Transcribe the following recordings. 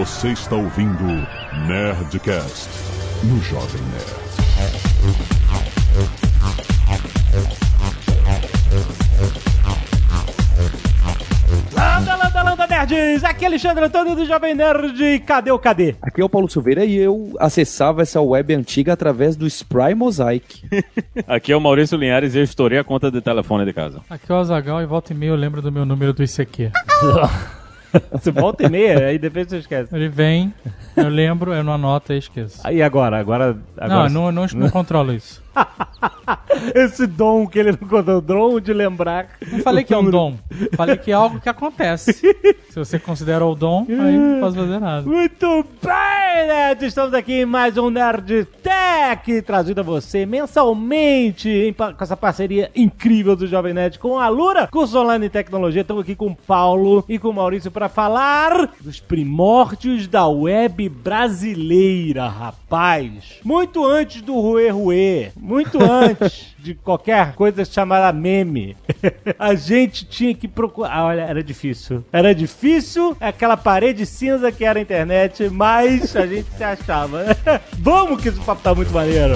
Você está ouvindo Nerdcast no Jovem Nerd. Landa, landa, landa, nerds! Aqui é Alexandre Antônio do Jovem Nerd. Cadê o cadê? Aqui é o Paulo Silveira e eu acessava essa web antiga através do Spry Mosaic. Aqui é o Maurício Linhares e eu estourei a conta de telefone de casa. Aqui é o Azagal e volta e meia eu lembro do meu número do ICQ. Você volta e meia, aí depois você esquece. Ele vem, eu lembro, eu não anoto e esqueço. Aí agora? Agora. agora Não, não, não, não controlo isso. Esse dom que ele não contou, o dom de lembrar. Não falei que é um dom. Falei que é algo que acontece. Se você considera o dom, aí não posso fazer nada. Muito bem, Nerd! Estamos aqui em mais um Nerd Tech, trazido a você mensalmente em com essa parceria incrível do Jovem Nerd com a Lura, curso online em tecnologia. Estamos aqui com o Paulo e com o Maurício para falar dos primórdios da web brasileira, rapaz. Muito antes do Rue Rue, muito antes de qualquer coisa chamada meme. A gente tinha que procurar. Ah, olha, era difícil. Era difícil aquela parede cinza que era a internet, mas a gente se achava. Vamos que esse papo tá muito maneiro.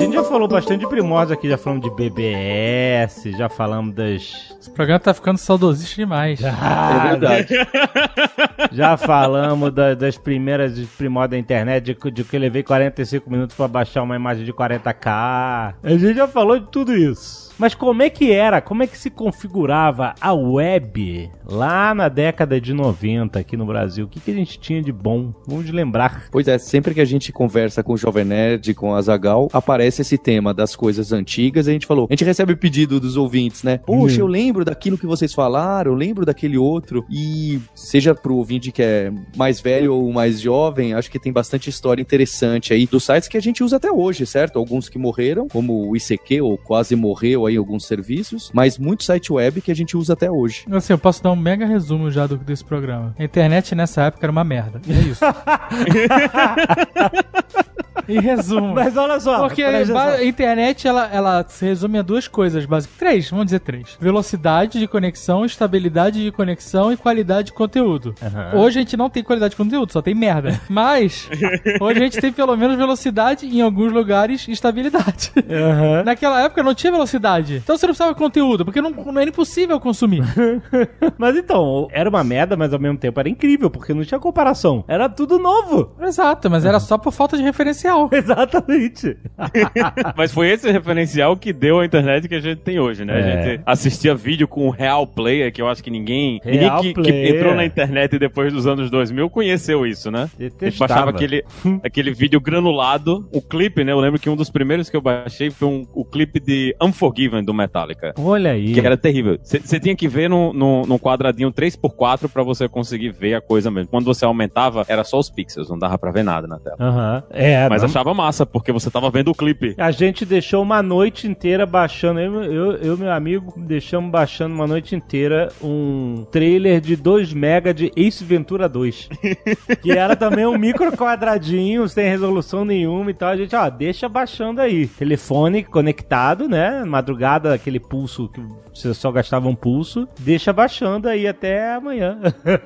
Gente já falou bastante de primórdios aqui, já falamos de BBS, já falamos das. Esse programa tá ficando saudosista demais. Ah, É verdade. Já falamos da- das primeiras primórdios da internet, de, de que eu levei 45 minutos pra baixar uma imagem de 40k. A gente já falou de tudo isso. Mas como é que era? Como é que se configurava a web lá na década de 90 aqui no Brasil? O que, que a gente tinha de bom? Vamos de lembrar. Pois é, sempre que a gente conversa com o Jovem Nerd, com a Zagal, aparece esse tema das coisas antigas. A gente falou, a gente recebe pedido dos ouvintes, né? Poxa, eu lembro daquilo que vocês falaram, eu lembro daquele outro. E seja pro ouvinte que é mais velho ou mais jovem, acho que tem bastante história interessante aí dos sites que a gente usa até hoje, certo? Alguns que morreram, como o ICQ, ou quase morreu aí em alguns serviços, mas muito site web que a gente usa até hoje. Assim, eu posso dar um mega resumo já do, desse programa. A internet nessa época era uma merda. É isso. em resumo. Mas olha só. Porque a internet ela, ela se resume a duas coisas básicas. Três, vamos dizer três: velocidade de conexão, estabilidade de conexão e qualidade de conteúdo. Aham. Hoje a gente não tem qualidade de conteúdo, só tem merda. Mas hoje a gente tem pelo menos velocidade e em alguns lugares estabilidade. Aham. Naquela época não tinha velocidade. Então você não precisava de conteúdo, porque não, não era impossível consumir. Mas então, era uma merda, mas ao mesmo tempo era incrível, porque não tinha comparação. Era tudo novo. Exato, mas era só por falta de referencial. Exatamente. Mas foi esse referencial que deu a internet que a gente tem hoje, né? É. A gente assistia vídeo com o Real Player, que eu acho que ninguém, Real ninguém que, que entrou na internet depois dos anos 2000 conheceu isso, né? A gente Detestava. baixava aquele, aquele vídeo granulado, o clipe, né? Eu lembro que um dos primeiros que eu baixei foi um, o clipe de Unforgiven do Metallica. Olha aí. Que era terrível. Você tinha que ver no, no, no quadradinho 3x4 pra você conseguir ver a coisa mesmo. Quando você aumentava, era só os pixels, não dava pra ver nada na tela. Aham. É, Mas achava massa, porque você tava vendo o clipe. A gente deixou uma noite inteira baixando. Eu, eu, eu e meu amigo deixamos baixando uma noite inteira um trailer de 2 mega de Ace Ventura 2. que era também um micro quadradinho, sem resolução nenhuma e tal. A gente, ó, deixa baixando aí. Telefone conectado, né? Madrugada, aquele pulso que você só gastava um pulso. Deixa baixando aí até amanhã.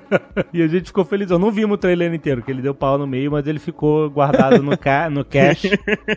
e a gente ficou feliz. Eu não vimos o trailer inteiro, que ele deu pau no meio, mas ele ficou guardado no, no cache.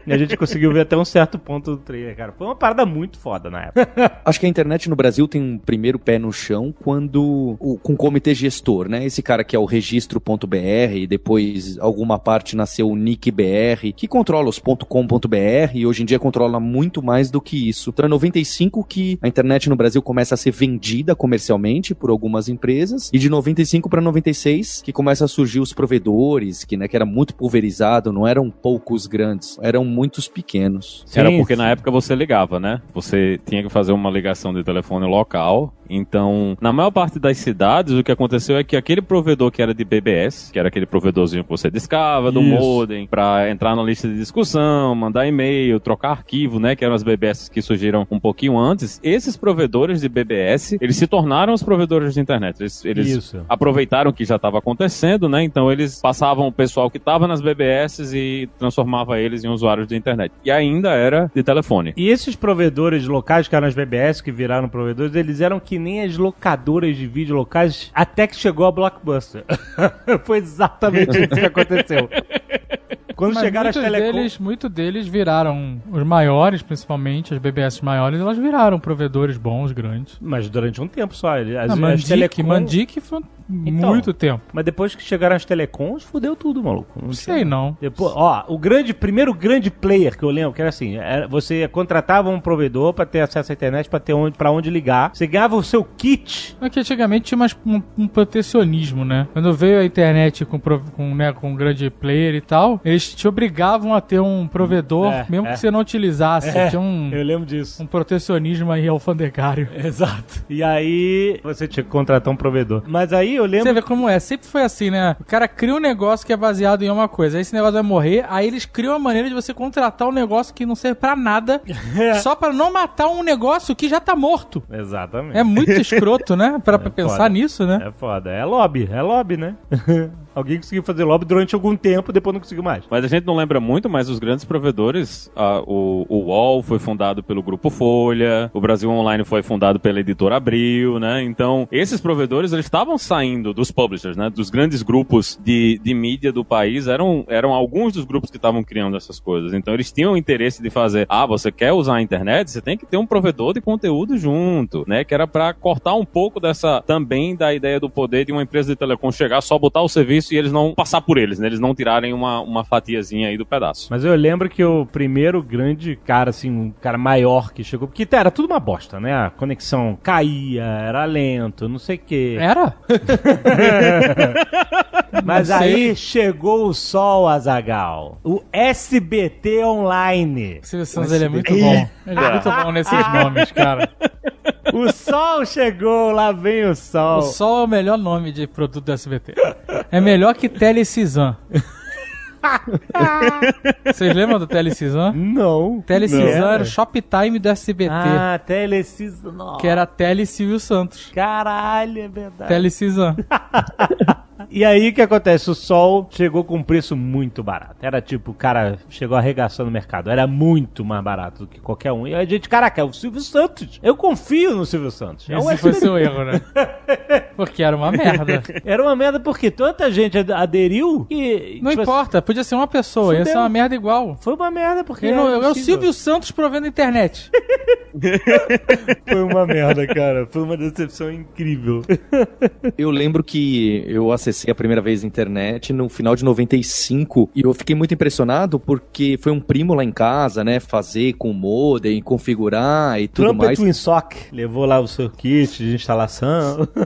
e a gente conseguiu ver até um certo ponto do trailer, cara. Foi uma parada muito foda na época. Acho que a internet no Brasil tem um primeiro pé no chão quando o, com o comitê gestor, né? Esse cara que é o registro.br e depois alguma parte nasceu o NICBR, que controla os .com.br e hoje em dia controla muito mais do que isso. Então é 95 que a internet no Brasil começa a ser vendida comercialmente por algumas empresas e de 95 para 96 que começa a surgir os provedores, que, né, que era muito pulverizado, não eram poucos grandes, eram muitos pequenos. Era Sim, porque sim. na época você ligava, né? Você tinha que fazer uma ligação de telefone local. Então, na maior parte das cidades, o que aconteceu é que aquele provedor que era de BBS, que era aquele provedorzinho que você discava do Isso. modem pra entrar na lista de discussão, mandar e-mail, trocar arquivo, né? Que eram as BBS que surgiram um pouquinho antes. Esses provedores de BBS, eles se tornaram os provedores de internet. Eles, eles aproveitaram que já estava acontecendo, né? Então eles passavam o pessoal que estava nas BBS e transformava eles em usuários de internet. E ainda era de telefone. E esses provedores locais, que eram as BBS, que viraram provedores, eles eram que nem as locadoras de vídeo locais, até que chegou a Blockbuster. Foi exatamente isso que aconteceu. Quando Mas chegaram as muitos telecom... deles, muito deles viraram os maiores, principalmente as BBS maiores, elas viraram provedores bons, grandes. Mas durante um tempo só. As, as Mandic, telecom- Mandic foi Então, muito tempo. Mas depois que chegaram as telecoms, fudeu tudo, maluco. Não Não tinha- sei não. Depois, ó, o grande, primeiro grande player que eu lembro, que era assim, era- você contratava um provedor pra ter acesso à internet, pra ter onde, pra onde ligar. Você ganhava o seu kit. É que antigamente tinha mais um, um protecionismo, né? Quando veio a internet com, com, né, com um grande player e tal, eles te obrigavam a ter um provedor, É, mesmo é. que você não utilizasse. É, Tinha um, Eu lembro disso. um protecionismo aí alfandegário. Exato. E aí você tinha que contratar um provedor. Mas aí eu lembro. Você vê como é, sempre foi assim, né? O cara cria um negócio que é baseado em uma coisa, aí esse negócio vai morrer, aí eles criam uma maneira de você contratar um negócio que não serve pra nada, só pra não matar um negócio que já tá morto. Exatamente. É muito escroto, né? Pra, pra pensar foda. nisso, né? É foda. É lobby. É lobby, né? Alguém conseguiu fazer lobby durante algum tempo, depois não conseguiu mais. Mas a gente não lembra muito, mas os grandes provedores, ah, o, o UOL foi fundado pelo Grupo Folha, o Brasil Online foi fundado pela editora Abril, né? Então, esses provedores, eles estavam saindo dos publishers, né? Dos grandes grupos de, de mídia do país, eram, eram alguns dos grupos que estavam criando essas coisas. Então, eles tinham o interesse de fazer, ah, você quer usar a internet? Você tem que ter um provedor de conteúdo junto, né? Que era pra cortar um pouco dessa, também da ideia do poder de uma empresa de telecom chegar, só botar o serviço e eles não passar por eles, né? Eles não tirarem uma, uma fatiazinha aí do pedaço. Mas eu lembro que o primeiro grande cara, assim, um cara maior que chegou. Porque era tudo uma bosta, né? A conexão caía, era lento, não sei o quê. Era? Mas aí chegou o sol, Azagal. O SBT Online. O Silvio Santos, ele é muito bom. Ele é muito bom nesses nomes, cara. O sol chegou, lá vem o sol. O Sol é o melhor nome de produto do SBT. É melhor que Telecisam. Vocês lembram do Telecisam? Não. Telecisam Não. era o Shoptime do SBT. Ah, Telecisão. Nossa. Que era Tele Silvio Santos. Caralho, é verdade. Telecisam. E aí o que acontece? O sol chegou com um preço muito barato. Era tipo, o cara chegou arregaçando o mercado. Era muito mais barato do que qualquer um. E a gente, caraca, é o Silvio Santos. Eu confio no Silvio Santos. É um Esse foi SBT. seu erro, né? Porque era uma merda. Era uma merda porque tanta gente ad- aderiu que. Não tipo, importa, podia ser uma pessoa, ia Fudeu. ser uma merda igual. Foi uma merda porque. Não- é o. Silvio Santos provendo internet. Foi uma merda, cara. Foi uma decepção incrível. Eu lembro que eu acessei a primeira vez a internet no final de 95 e eu fiquei muito impressionado porque foi um primo lá em casa, né, fazer com o modem, configurar e tudo Trumpet mais. WinSock levou lá o seu kit de instalação.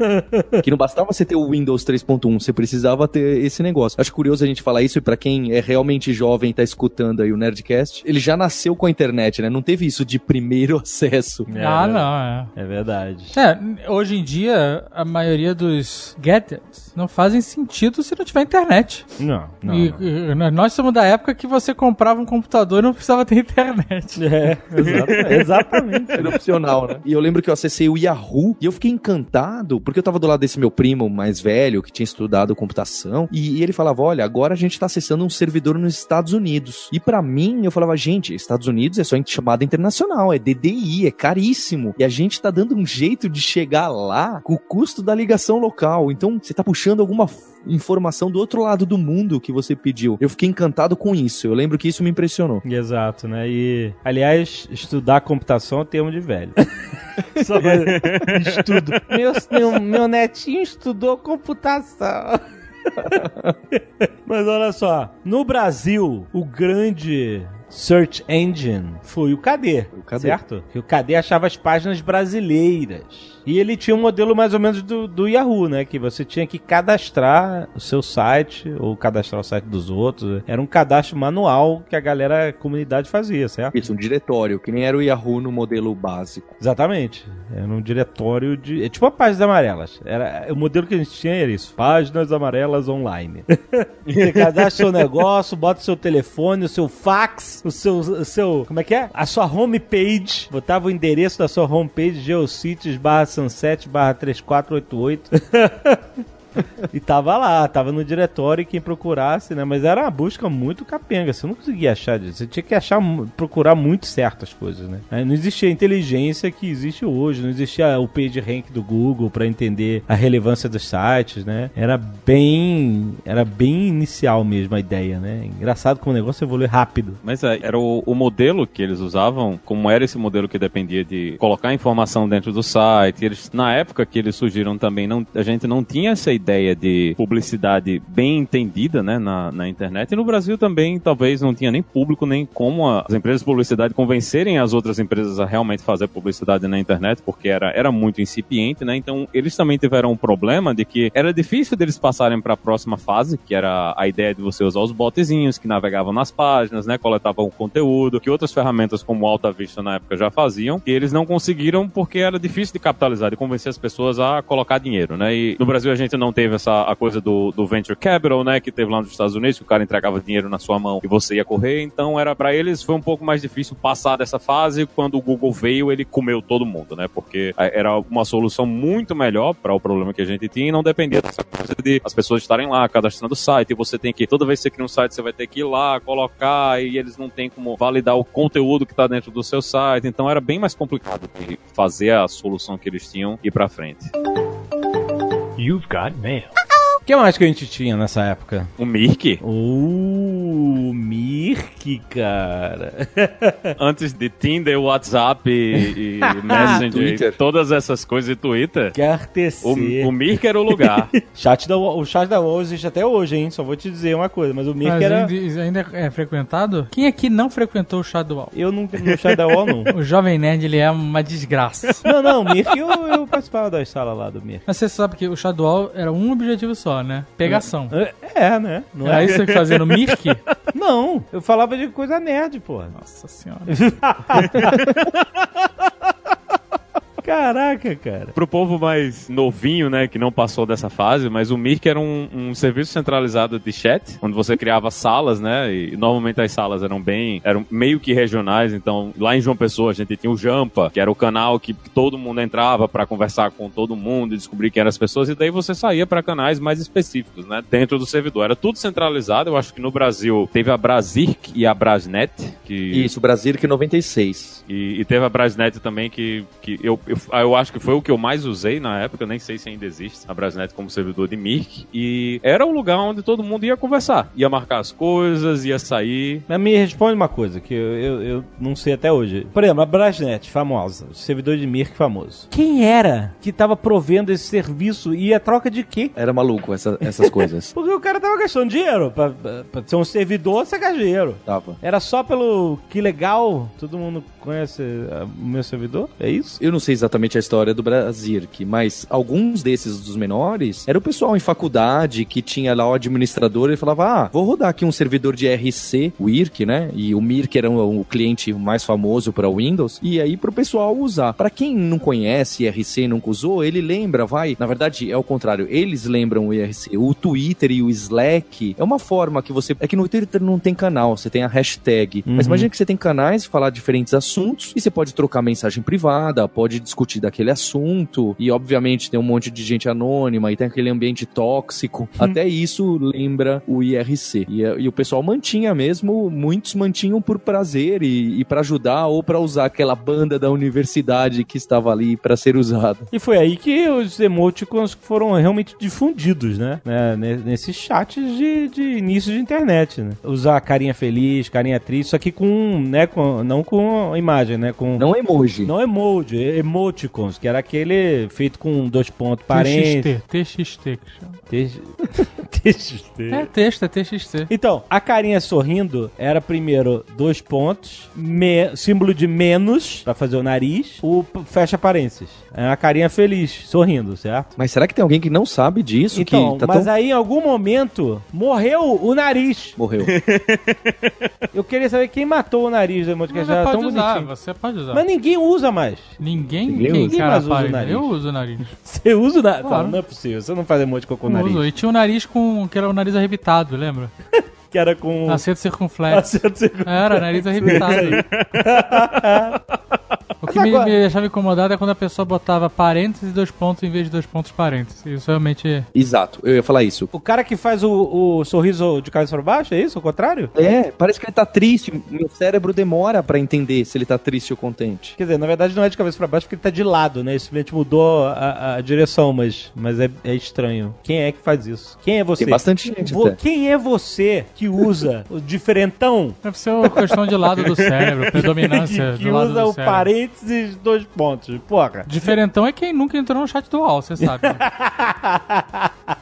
Que não bastava você ter o Windows 3.1, você precisava ter esse negócio. Acho curioso a gente falar isso e pra quem é realmente jovem e tá escutando aí o Nerdcast, ele já nasceu com a internet, né? Não teve isso de primeiro acesso. ah, não, é. É verdade. É, hoje em dia, a maioria dos gadgets não fazem sentido se não tiver internet. Não, não. e, não. e nós somos da época que você comprava um computador e não precisava ter internet. É, exatamente. exatamente. Era opcional, né? E eu lembro que eu acessei o Yahoo e eu fiquei encantado, porque eu tava do lado desse meu primo mais velho, que tinha estudado computação, e, e ele falava: olha, agora a gente tá acessando um servidor nos Estados Unidos. E pra mim, eu falava, gente, Estados Unidos é só chamada internacional, é DDI, é caríssimo. E a gente tá dando um jeito de chegar lá com o custo da ligação local. Então, você tá puxando alguma informação do outro lado do mundo que você pediu. Eu fiquei encantado com isso. Eu lembro que isso me impressionou. Exato, né? E, aliás, estudar computação é termo de velho. Só estudo. Meu, meu, meu netinho estudou computação. Mas olha só, no Brasil, o grande search engine foi o KD, O KD. certo? Que o KD achava as páginas brasileiras. E ele tinha um modelo mais ou menos do, do Yahoo, né? Que você tinha que cadastrar o seu site ou cadastrar o site dos outros. Era um cadastro manual que a galera, a comunidade fazia, certo? Isso, um diretório, que nem era o Yahoo no modelo básico. Exatamente. Era um diretório de. É tipo páginas amarelas. Era, o modelo que a gente tinha era isso: páginas amarelas online. Você cadastra seu negócio, bota o seu telefone, o seu fax, o seu, o seu. Como é que é? A sua homepage. Botava o endereço da sua homepage, geocities barra sunset barra 3488. e tava lá, tava no diretório e quem procurasse, né? Mas era uma busca muito capenga, você não conseguia achar. Você tinha que achar, procurar muito certas coisas, né? Não existia a inteligência que existe hoje, não existia o page rank do Google para entender a relevância dos sites, né? Era bem, era bem inicial mesmo a ideia, né? Engraçado como o negócio evolui rápido. Mas é, era o, o modelo que eles usavam, como era esse modelo que dependia de colocar informação dentro do site. Eles, na época que eles surgiram também, não, a gente não tinha essa ideia de publicidade bem entendida, né, na, na internet. E no Brasil também, talvez, não tinha nem público, nem como as empresas de publicidade convencerem as outras empresas a realmente fazer publicidade na internet, porque era, era muito incipiente, né? Então, eles também tiveram um problema de que era difícil deles passarem para a próxima fase, que era a ideia de você usar os botzinhos que navegavam nas páginas, né, coletavam conteúdo, que outras ferramentas como Alta Vista na época já faziam, e eles não conseguiram porque era difícil de capitalizar, de convencer as pessoas a colocar dinheiro, né? E no Brasil a gente não teve essa a coisa do, do venture capital, né, que teve lá nos Estados Unidos, que o cara entregava dinheiro na sua mão e você ia correr, então era para eles foi um pouco mais difícil passar dessa fase. Quando o Google veio, ele comeu todo mundo, né? Porque era uma solução muito melhor para o problema que a gente tinha e não dependia dessa coisa de as pessoas estarem lá cadastrando o site e você tem que toda vez que você cria um site, você vai ter que ir lá, colocar e eles não têm como validar o conteúdo que está dentro do seu site. Então era bem mais complicado de fazer a solução que eles tinham ir para frente. You've got mail. O que mais que a gente tinha nessa época? O Mirk? Uh, Mirk, cara. Antes de Tinder, WhatsApp e, e Messenger, todas essas coisas e Twitter. Quer tecer. O, o Mirk era o lugar. chat da, o chat da UOL existe até hoje, hein? Só vou te dizer uma coisa, mas o Mirk mas era... Ainda, ainda é frequentado? Quem aqui não frequentou o chat da UOL? Eu não, no chat da UOL, não. o Jovem Nerd, ele é uma desgraça. não, não, o Mirk, eu, eu participava da sala lá do Mirk. Mas você sabe que o chat da UOL era um objetivo só só, né? Pegação. É, é né? Não é, é isso que fazia no Mirk? Não, eu falava de coisa nerd, pô. Nossa senhora. Caraca, cara. Pro povo mais novinho, né, que não passou dessa fase, mas o Mirk era um, um, serviço centralizado de chat, onde você criava salas, né, e normalmente as salas eram bem, eram meio que regionais, então lá em João Pessoa a gente tinha o Jampa, que era o canal que todo mundo entrava para conversar com todo mundo e descobrir quem eram as pessoas, e daí você saía para canais mais específicos, né, dentro do servidor. Era tudo centralizado, eu acho que no Brasil teve a Brasirk e a Brasnet, que... Isso, Brasirk 96. E, e teve a Brasnet também, que, que eu, eu, eu, acho que foi o que eu mais usei na época, nem sei se ainda existe, a Brasnet como servidor de Mirk. E era o lugar onde todo mundo ia conversar, ia marcar as coisas, ia sair. Mas me responde uma coisa que eu, eu, eu não sei até hoje. Por exemplo, a Brasnet, famosa, o servidor de Mirk famoso. Quem era que tava provendo esse serviço e a troca de quê? Era maluco essa, essas coisas. Porque o cara tava gastando dinheiro. Pra, pra ser um servidor, você gasta dinheiro. Tava. Era só pelo que legal, todo mundo conhece o meu servidor? É isso? Eu não sei exatamente a história do Brasirk, mas alguns desses dos menores era o pessoal em faculdade que tinha lá o administrador e falava: Ah, vou rodar aqui um servidor de RC, o IRC, né? E o Mirk era o cliente mais famoso para Windows. E aí pro pessoal usar. Para quem não conhece IRC e nunca usou, ele lembra, vai. Na verdade, é o contrário. Eles lembram o IRC. O Twitter e o Slack é uma forma que você. É que no Twitter não tem canal, você tem a hashtag. Uhum. Mas imagina que você tem canais, falar diferentes assuntos e você pode trocar mensagem privada, pode discutir daquele assunto e obviamente tem um monte de gente anônima e tem aquele ambiente tóxico. Hum. Até isso lembra o IRC. E, e, o pessoal mantinha mesmo, muitos mantinham por prazer e, e para ajudar ou para usar aquela banda da universidade que estava ali para ser usada. E foi aí que os emoticons foram realmente difundidos, né? né? Nesses chats de, de início de internet, né? Usar carinha feliz, carinha triste, só que com, né, com, não com imagem, né? Com, não emoji. Não emoji, emoticons, que era aquele feito com dois pontos parentes. TXT, TXT que chama. TXT. É texto, é TXT. Então, a carinha sorrindo era primeiro dois pontos, me, símbolo de menos, pra fazer o nariz, o fecha parênteses. É uma carinha feliz, sorrindo, certo? Mas será que tem alguém que não sabe disso? Então, tá mas tão... aí em algum momento morreu o nariz. Morreu. Eu queria saber quem matou o nariz do emoticon, já pode tão usar, bonitinho. Você pode usar. Mas ninguém usa mais. Ninguém? Ninguém usa. cara, mais usa o nariz. Eu uso o nariz. Você usa o nariz? Claro. Não é possível, você não faz emoticon com o Eu nariz. uso. E tinha o nariz com. Que era o nariz arrebitado, lembra? Que era com... Acento circunflexo. Acento circunflexo. Era, nariz arrebitado. o que me, me deixava incomodado é quando a pessoa botava parênteses e dois pontos em vez de dois pontos parênteses. Isso realmente. Exato, eu ia falar isso. O cara que faz o, o sorriso de cabeça pra baixo, é isso? O contrário? É, parece que ele tá triste. Meu cérebro demora pra entender se ele tá triste ou contente. Quer dizer, na verdade não é de cabeça pra baixo porque ele tá de lado, né? Ele simplesmente mudou a, a direção, mas, mas é, é estranho. Quem é que faz isso? Quem é você? Tem bastante gente Vo- até. Quem é você que usa o diferentão? Deve ser uma questão de lado do cérebro, predominância que do lado usa do o cérebro. parênteses dois pontos. Porra. Diferentão é quem nunca entrou no chat do UOL, você sabe.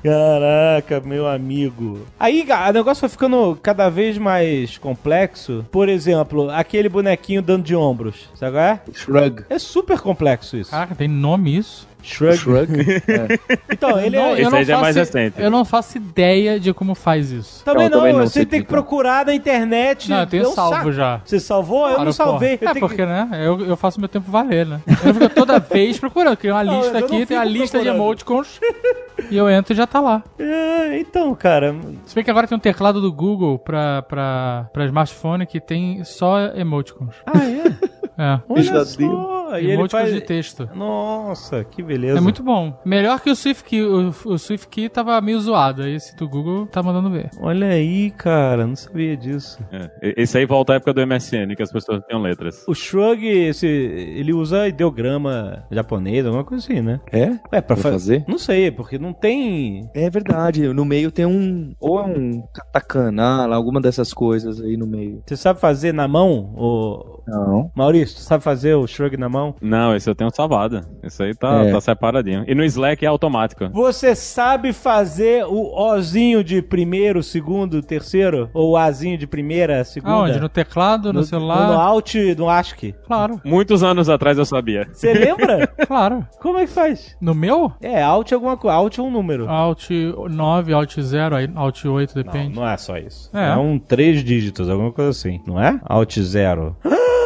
Caraca, meu amigo. Aí, cara, o negócio foi ficando cada vez mais complexo. Por exemplo, aquele bonequinho dando de ombros. Sabe qual é? Shrug. É super complexo isso. Caraca, tem nome isso? Shrug. Shrug. Então, ele Não, é. Esse aí já é mais recente. Eu não faço ideia de como faz isso. Também Eu não, também não você sei tem que procurar na internet. Não, eu tenho É salvo saco. já. Você salvou? eu não Claro, salvei. porra. Eu É tenho porque, né? Eu, eu faço meu tempo valer, né? Eu fico toda vez procurando. Crio uma Não, lista não aqui, tem a lista de procurando. emoticons. e eu entro e já tá lá. que- É, então, cara. Se bem que agora tem um teclado do Google pra, pra, pra smartphone que tem só emoticons. Ah, é? É. Olha só. E ele faz... de texto. Nossa, que beleza. É muito bom. Melhor que o SwiftKey. O, o SwiftKey tava meio zoado. Aí esse do Google tá mandando ver. Olha aí, cara. Não sabia disso. É. Esse aí volta à época do MSN, que as pessoas tinham letras. O Shrug, esse, ele usa ideograma japonês, alguma coisa assim, né? É? É, pra, Pra fa- fazer? Não sei, porque não tem. É verdade. No meio tem um. Ou é um katakana, alguma dessas coisas aí no meio. Você sabe fazer na mão? O... Não. Maurício, tu sabe fazer o Shrug na mão? Não, esse eu tenho salvado. Esse aí tá, É. tá separadinho. E no Slack é automático. Você sabe fazer o Ozinho de primeiro, segundo, terceiro? Ou o Azinho de primeira, segunda? Aonde? No teclado, no, No, celular? no Alt, no ASCII. Claro, Muitos anos atrás eu sabia. Você lembra? claro. Como é que faz? No meu? É, Alt é alguma coisa. Alt é um número. Alt 9, Alt 0, aí Alt 8, depende. Não, não é só isso. É. É. um três dígitos, alguma coisa assim, não é? Alt 0.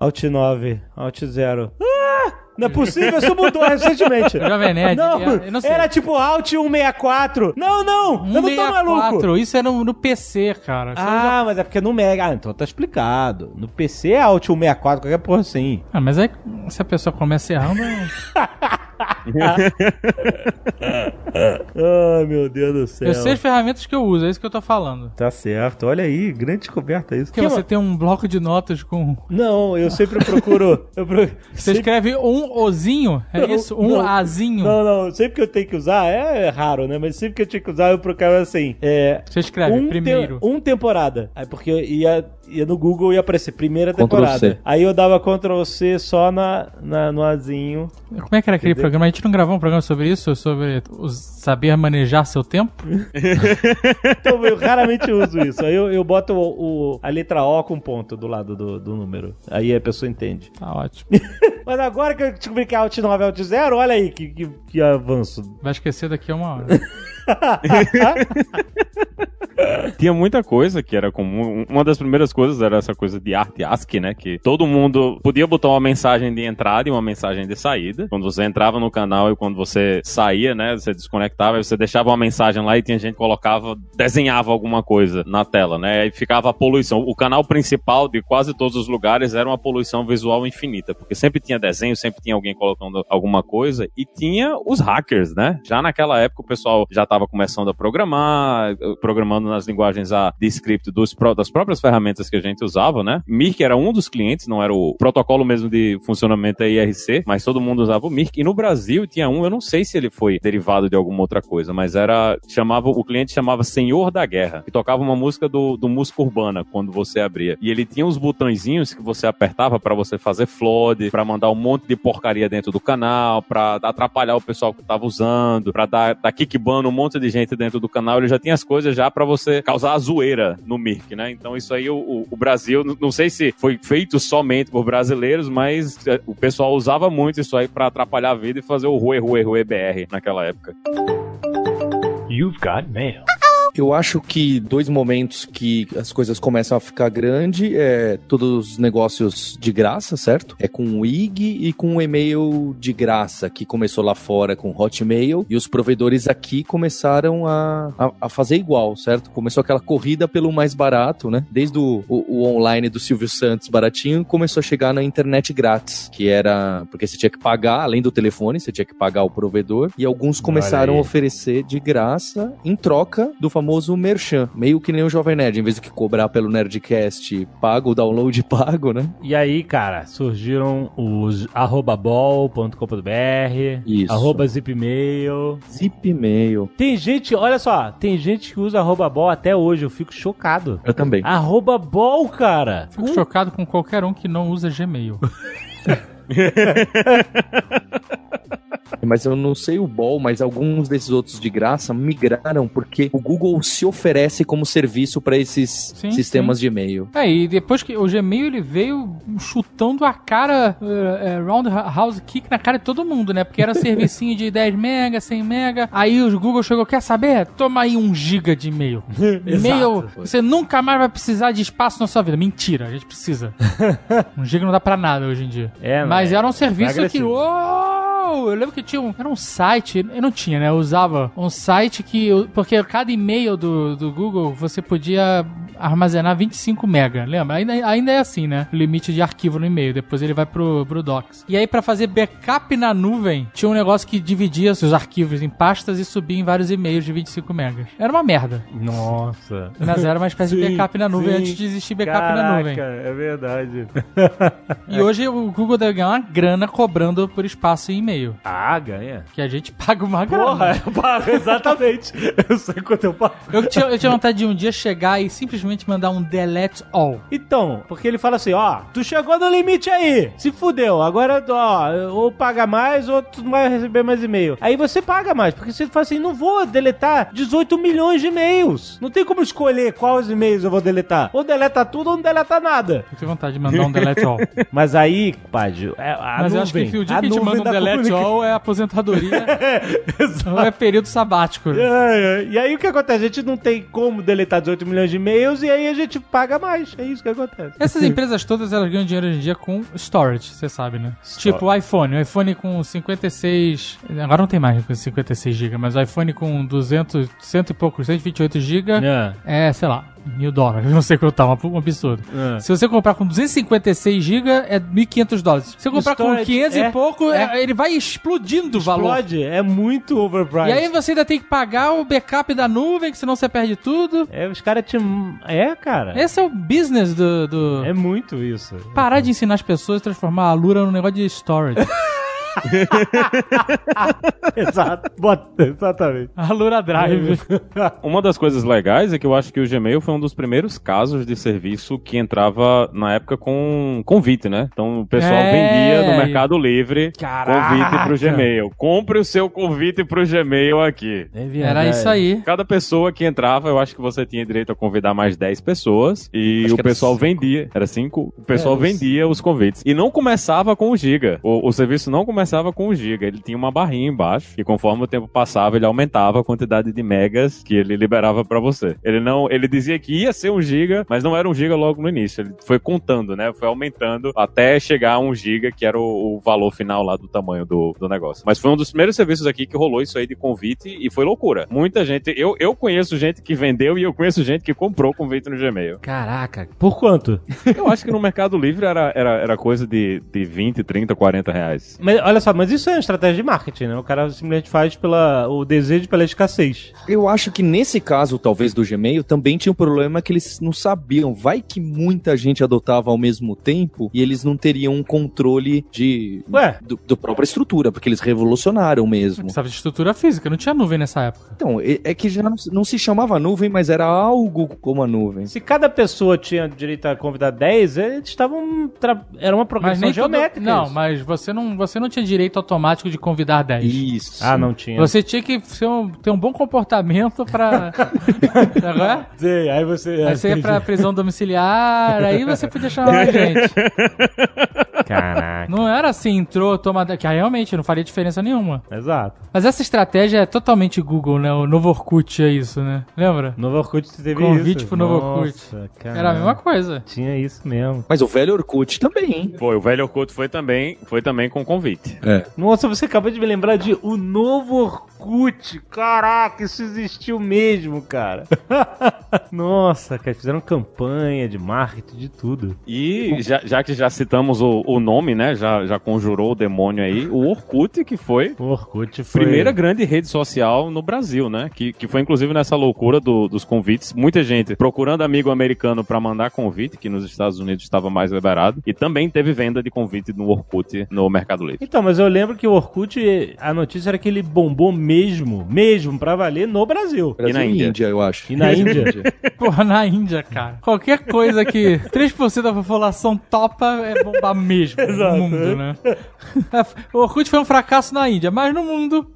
Alt 9, Alt 0. Ah! Não é possível, isso mudou recentemente. Jovem Nerd, Não, eu- eu não sei. era tipo Alt 164. Não, não, eu não tô maluco. 164, isso é no, no PC, cara. Usa- Ah, mas é porque no Mega. Ah, então tá explicado. No PC é Alt 164, qualquer porra assim. Ah, mas aí, se a pessoa começa errando... Ai, meu Deus do céu. eu sei as ferramentas que eu uso, é isso que eu tô falando. Tá certo, olha aí, grande descoberta isso. Porque você tem um bloco de notas com... Não, eu sempre procuro. Eu pro... Você escreve um ozinho, é Não, isso? Um não. azinho. Não, não, sempre que eu tenho que usar, é raro, né? Mas sempre que eu tinha que usar, eu procurava assim. É. Você escreve um primeiro. te- um temporada. Aí porque ia, ia no Google ia aparecer primeira temporada. Aí eu dava Ctrl C só na, na, no azinho. Como é que era aquele programa? A gente não gravou um programa sobre isso? Sobre os- saber manejar seu tempo? Então eu raramente uso isso. Aí eu, eu boto o, o- a letra O com ponto do lado do, do número. Aí a pessoa entende. Tá ótimo. Mas agora que eu descobri que é Alt 9 é Alt 0, olha aí que, que, que avanço. Vai esquecer daqui a uma hora. Tinha muita coisa que era comum. Uma das primeiras coisas era essa coisa de arte ASCII, né? Que todo mundo podia botar uma mensagem de entrada e uma mensagem de saída. Quando você entrava no canal e quando você saía, né? Você desconectava, aí você deixava uma mensagem lá e tinha gente que colocava, desenhava alguma coisa na tela, né? Aí ficava a poluição. O canal principal de quase todos os lugares era uma poluição visual infinita, porque sempre tinha desenho, sempre tinha alguém colocando alguma coisa e tinha os hackers, né? Já naquela época o pessoal já estava começando a programar, eh, programando nas linguagens A de script dos, das próprias ferramentas que a gente usava, né? Mirk era um dos clientes, não era o protocolo mesmo de funcionamento da IRC, mas todo mundo usava o Mirk. E no Brasil tinha um, eu não sei se ele foi derivado de alguma outra coisa, mas era chamava o cliente chamava Senhor da Guerra, que tocava uma música do, do música urbana quando você abria. E ele tinha uns botõezinhos que você apertava para você fazer flood, para mandar um monte de porcaria dentro do canal, para atrapalhar o pessoal que tava usando, para dar, dar kickban um monte de gente dentro do canal. Ele já tinha as coisas já para você causar a zoeira no Mirk, né? Então isso aí o, o- Brasil, não- não sei se foi feito somente por brasileiros, mas é, o pessoal usava muito isso aí para atrapalhar a vida e fazer o Rue Rue Rue BR naquela época. You've got mail. Eu acho que dois momentos que as coisas começam a ficar grande é todos os negócios de graça, certo? É com o IG e com o e-mail de graça, que começou lá fora com Hotmail, e os provedores aqui começaram a, a, a fazer igual, certo? Começou aquela corrida pelo mais barato, né? Desde o, o, o online do Silvio Santos baratinho, começou a chegar na internet grátis, que era porque você tinha que pagar, além do telefone, você tinha que pagar o provedor, e alguns começaram a oferecer de graça em troca do famoso merchan, meio que nem o Jovem Nerd, em vez de que cobrar pelo Nerdcast pago, o download pago, né? E aí, cara, surgiram os arroba bol.com.br, Isso. arroba zipmail. Zipmail. Tem gente, olha só, tem gente que usa arroba bol até hoje, eu fico chocado. Eu também. Arroba bol, cara. Fico chocado com qualquer um que não usa Gmail. Mas eu não sei o Ball, mas alguns desses outros de graça migraram porque o Google se oferece como serviço para esses Sim, sistemas de e-mail. É, e depois que o Gmail ele veio chutando a cara, eh, eh, roundhouse kick na cara de todo mundo, né? Porque era servicinho de 10 mega, 100 mega. Aí o Google chegou, quer saber? Toma aí um giga de e-mail. e-mail, você nunca mais vai precisar de espaço na sua vida. Mentira, a gente precisa. um giga não dá pra nada hoje em dia. É, Mas é- era um serviço que... agressivo. Eu lembro que tinha um, era um site, eu não tinha, né? Eu usava um site que. eu- Porque cada e-mail do, do Google você podia armazenar 25 mega, lembra? Ainda, ainda é assim, né? O limite de arquivo no e-mail, depois ele vai pro, pro Docs. E aí, pra fazer backup na nuvem, tinha um negócio que dividia seus arquivos em pastas e subia em vários e-mails de 25 megas. Era uma merda. Nossa. Mas era uma espécie de Sim, backup na nuvem sim. antes de existir backup na Caraca, nuvem. É verdade. E hoje o Google deve ganhar uma grana cobrando por espaço em e-mail. Ah, ganha. Que a gente paga uma grana. Porra, eu pago, exatamente. Eu sei quanto eu pago. Eu tinha, eu tinha vontade de um dia chegar e simplesmente mandar um delete all. Então, porque ele fala assim, ó, tu chegou no limite aí, se fudeu, agora, ó, ou paga mais ou tu não vai receber mais e-mail. Aí você paga mais, porque você fala assim, não vou deletar 18 milhões de e-mails. Não tem como escolher quais e-mails eu vou deletar. Ou deleta tudo ou não deleta nada. Eu tenho vontade de mandar um delete all. Mas aí, padre, é, a Mas nuvem, eu acho que o dia a que a gente manda um delete all é aposentadoria ou é período sabático. É, é. E aí o que acontece? A gente não tem como deletar 18 milhões de e-mails e aí a gente paga mais. É isso que acontece. Essas empresas todas, elas ganham dinheiro hoje em dia com storage, você sabe, né? Tipo o iPhone. O iPhone com 56... Agora não tem mais com 56 GB, mas o iPhone com 200, cento e poucos, 128 GB É. é, sei lá, mil dólares. Não sei quanto tá, um absurdo. É. Se você comprar com 256 GB, é 1.500 dólares. Se você comprar com Storage, 500 é, e pouco, é. é, ele vai explodindo o valor. Explode, é muito overpriced. E aí você ainda tem que pagar o backup da nuvem, que senão você perde tudo. É, os caras te. É, cara. Esse é o business do... do... É muito isso. Parar de ensinar as pessoas a transformar a Lura num negócio de storage. Exato. Bota, exatamente. a Lura Drive. Uma das coisas legais é que eu acho que o Gmail foi um dos primeiros casos de serviço que entrava na época com convite, né? Então o pessoal É. vendia no Mercado Livre Caraca. convite pro Gmail. Compre o seu convite pro Gmail aqui. Era isso aí. Cada pessoa que entrava, eu acho que você tinha direito a convidar mais 10 pessoas. E Acho o pessoal cinco. vendia. Era 5? O pessoal É, os- vendia os convites. E não começava com o giga. O, o serviço não começava com o giga. Ele tinha uma barrinha embaixo. E conforme o tempo passava, ele aumentava a quantidade de megas que ele liberava pra você. Ele não. Ele dizia que ia ser um giga, mas não era um giga logo no início. Ele foi contando, né? Foi aumentando até chegar a um giga, que era o, o valor final lá do tamanho do, do negócio. Mas foi um dos primeiros serviços aqui que rolou isso aí de convite e foi loucura. Muita gente. Eu, eu conheço gente que vendeu e eu conheço gente que comprou convite no Gmail. Caraca. Por quanto? Eu acho que no Mercado Livre era, era, era coisa de, de 20, 30, 40 reais. Mas olha só, mas isso é uma estratégia de marketing, né? O cara simplesmente faz pela, o desejo pela escassez. Eu acho que nesse caso, talvez do Gmail, também tinha um problema que eles não sabiam. Vai que muita gente adotava ao mesmo tempo e eles não teriam um controle de Ué. do, do própria estrutura, porque eles revolucionaram mesmo. Precisava de estrutura física, não tinha nuvem nessa época. Então, é é que já não, não se chamava nuvem, mas era algo como a nuvem. Se cada pessoa tinha direito a convidar 10, eles estavam. tra- Era uma progressão nem todo... geométrica. Não, isso. mas você não, você não tinha direito automático de convidar 10. Isso. Ah, não tinha. Você tinha que ser um- ter um bom comportamento pra. Agora? Sei, aí você. Aí você ia pra prisão domiciliar, aí você podia chamar a gente. Caraca. Não era assim, entrou, toma. Que aí realmente não faria diferença nenhuma. Exato. Mas essa estratégia é totalmente Google, né? O novo Orkut é isso, né? Lembra? Novo Orkut teve Convite isso. pro Novo Orkut. Nossa, Era a mesma coisa. Tinha isso mesmo. Mas o velho Orkut também, hein? Foi, o velho Orkut foi também, foi também com convite. É. Nossa, você acabou de me lembrar de o Novo Orkut. Caraca, isso existiu mesmo, cara. Nossa, cara, fizeram campanha de marketing, de tudo. E já, já que já citamos o, o nome, né? Já, já conjurou o demônio aí, o Orkut, que foi O Orkut foi... primeira grande rede social no Brasil, né? Que, que foi inclusive nessa loucura do- dos convites. Muita gente procurando amigo americano pra mandar convite, que nos Estados Unidos estava mais liberado. E também teve venda de convite no Orkut no Mercado Livre. Então, mas eu lembro que o Orkut, a notícia era que ele bombou mesmo, mesmo, pra valer no Brasil. Brasil na Índia? eu acho. E na Índia? Porra, na Índia, cara. Qualquer coisa que 3% da população topa é bombar mesmo Exato. no mundo, né? O Orkut foi um fracasso na Índia, mas no mundo.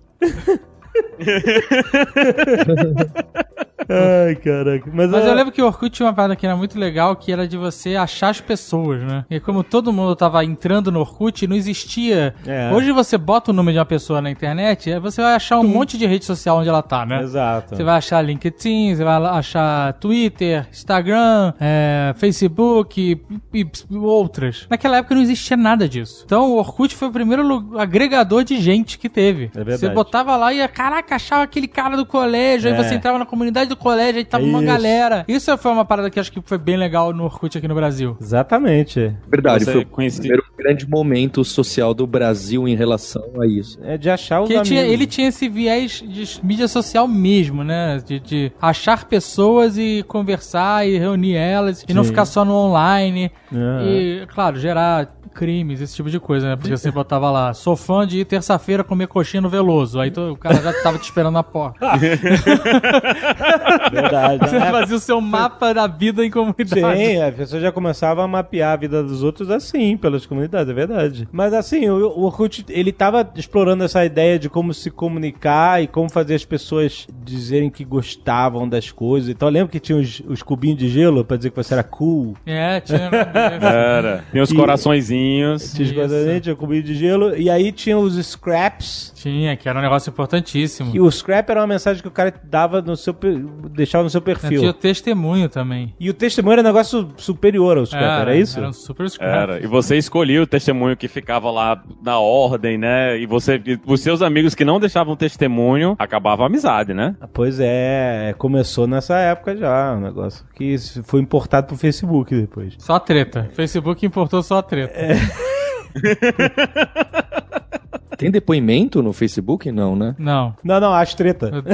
Ai, caraca. Mas, Mas é- eu lembro que o Orkut tinha uma parada que era muito legal, que era de você achar as pessoas, né? E como todo mundo tava entrando no Orkut, não existia. É. Hoje você bota o nome de uma pessoa na internet, você vai achar um monte de rede social onde ela tá, né? Exato. Você vai achar LinkedIn, você vai achar Twitter, Instagram, é, Facebook e, e- outras. Naquela época não existia nada disso. Então o Orkut foi o primeiro agregador de gente que teve. É verdade. Você botava lá e ia, caraca, achava aquele cara do colégio, aí É. você entrava na comunidade do colégio, aí tava uma Isso. galera. Isso foi uma parada que acho que foi bem legal no Orkut aqui no Brasil. Exatamente. Verdade, Você foi o conheci- primeiro grande momento social do Brasil em relação a isso. É de achar os Porque ele amigos. tinha, ele tinha esse viés de mídia social mesmo, né? De, de achar pessoas e conversar e reunir elas e não Sim. ficar só no online. Ah. E, claro, gerar crimes, esse tipo de coisa, né? Porque você botava lá, sou fã de ir terça-feira comer coxinha no Veloso. Aí o cara já tava te esperando na porta. Verdade. Você É, fazia o seu mapa da vida em comunidade. Sim, a pessoa já começava a mapear a vida dos outros assim, pelas comunidades, é verdade. Mas assim, o, o Orkut, ele tava explorando essa ideia de como se comunicar e como fazer as pessoas dizerem que gostavam das coisas. Então lembra que tinha os, os cubinhos de gelo pra dizer que você era cool? É, tinha. Era. Tem os E- coraçõezinhos. Tinha, os guardanapos, tinha o cubinho de gelo. E aí tinha os scraps. Tinha, que era um negócio importantíssimo. E o scrap era uma mensagem que o cara dava no seu, deixava no seu perfil. Tinha o testemunho também. E o testemunho era um negócio superior ao scrap, era, isso? Era um super scrap. Era. E você escolhia o testemunho que ficava lá na ordem, né? E você, e os seus amigos que não deixavam testemunho, acabava a amizade, né? Ah, Pois é, começou nessa época já, um negócio que foi importado pro Facebook depois. Só treta. Facebook importou só treta. É. Tem depoimento no Facebook? Não, né? Não. Não, não, as treta.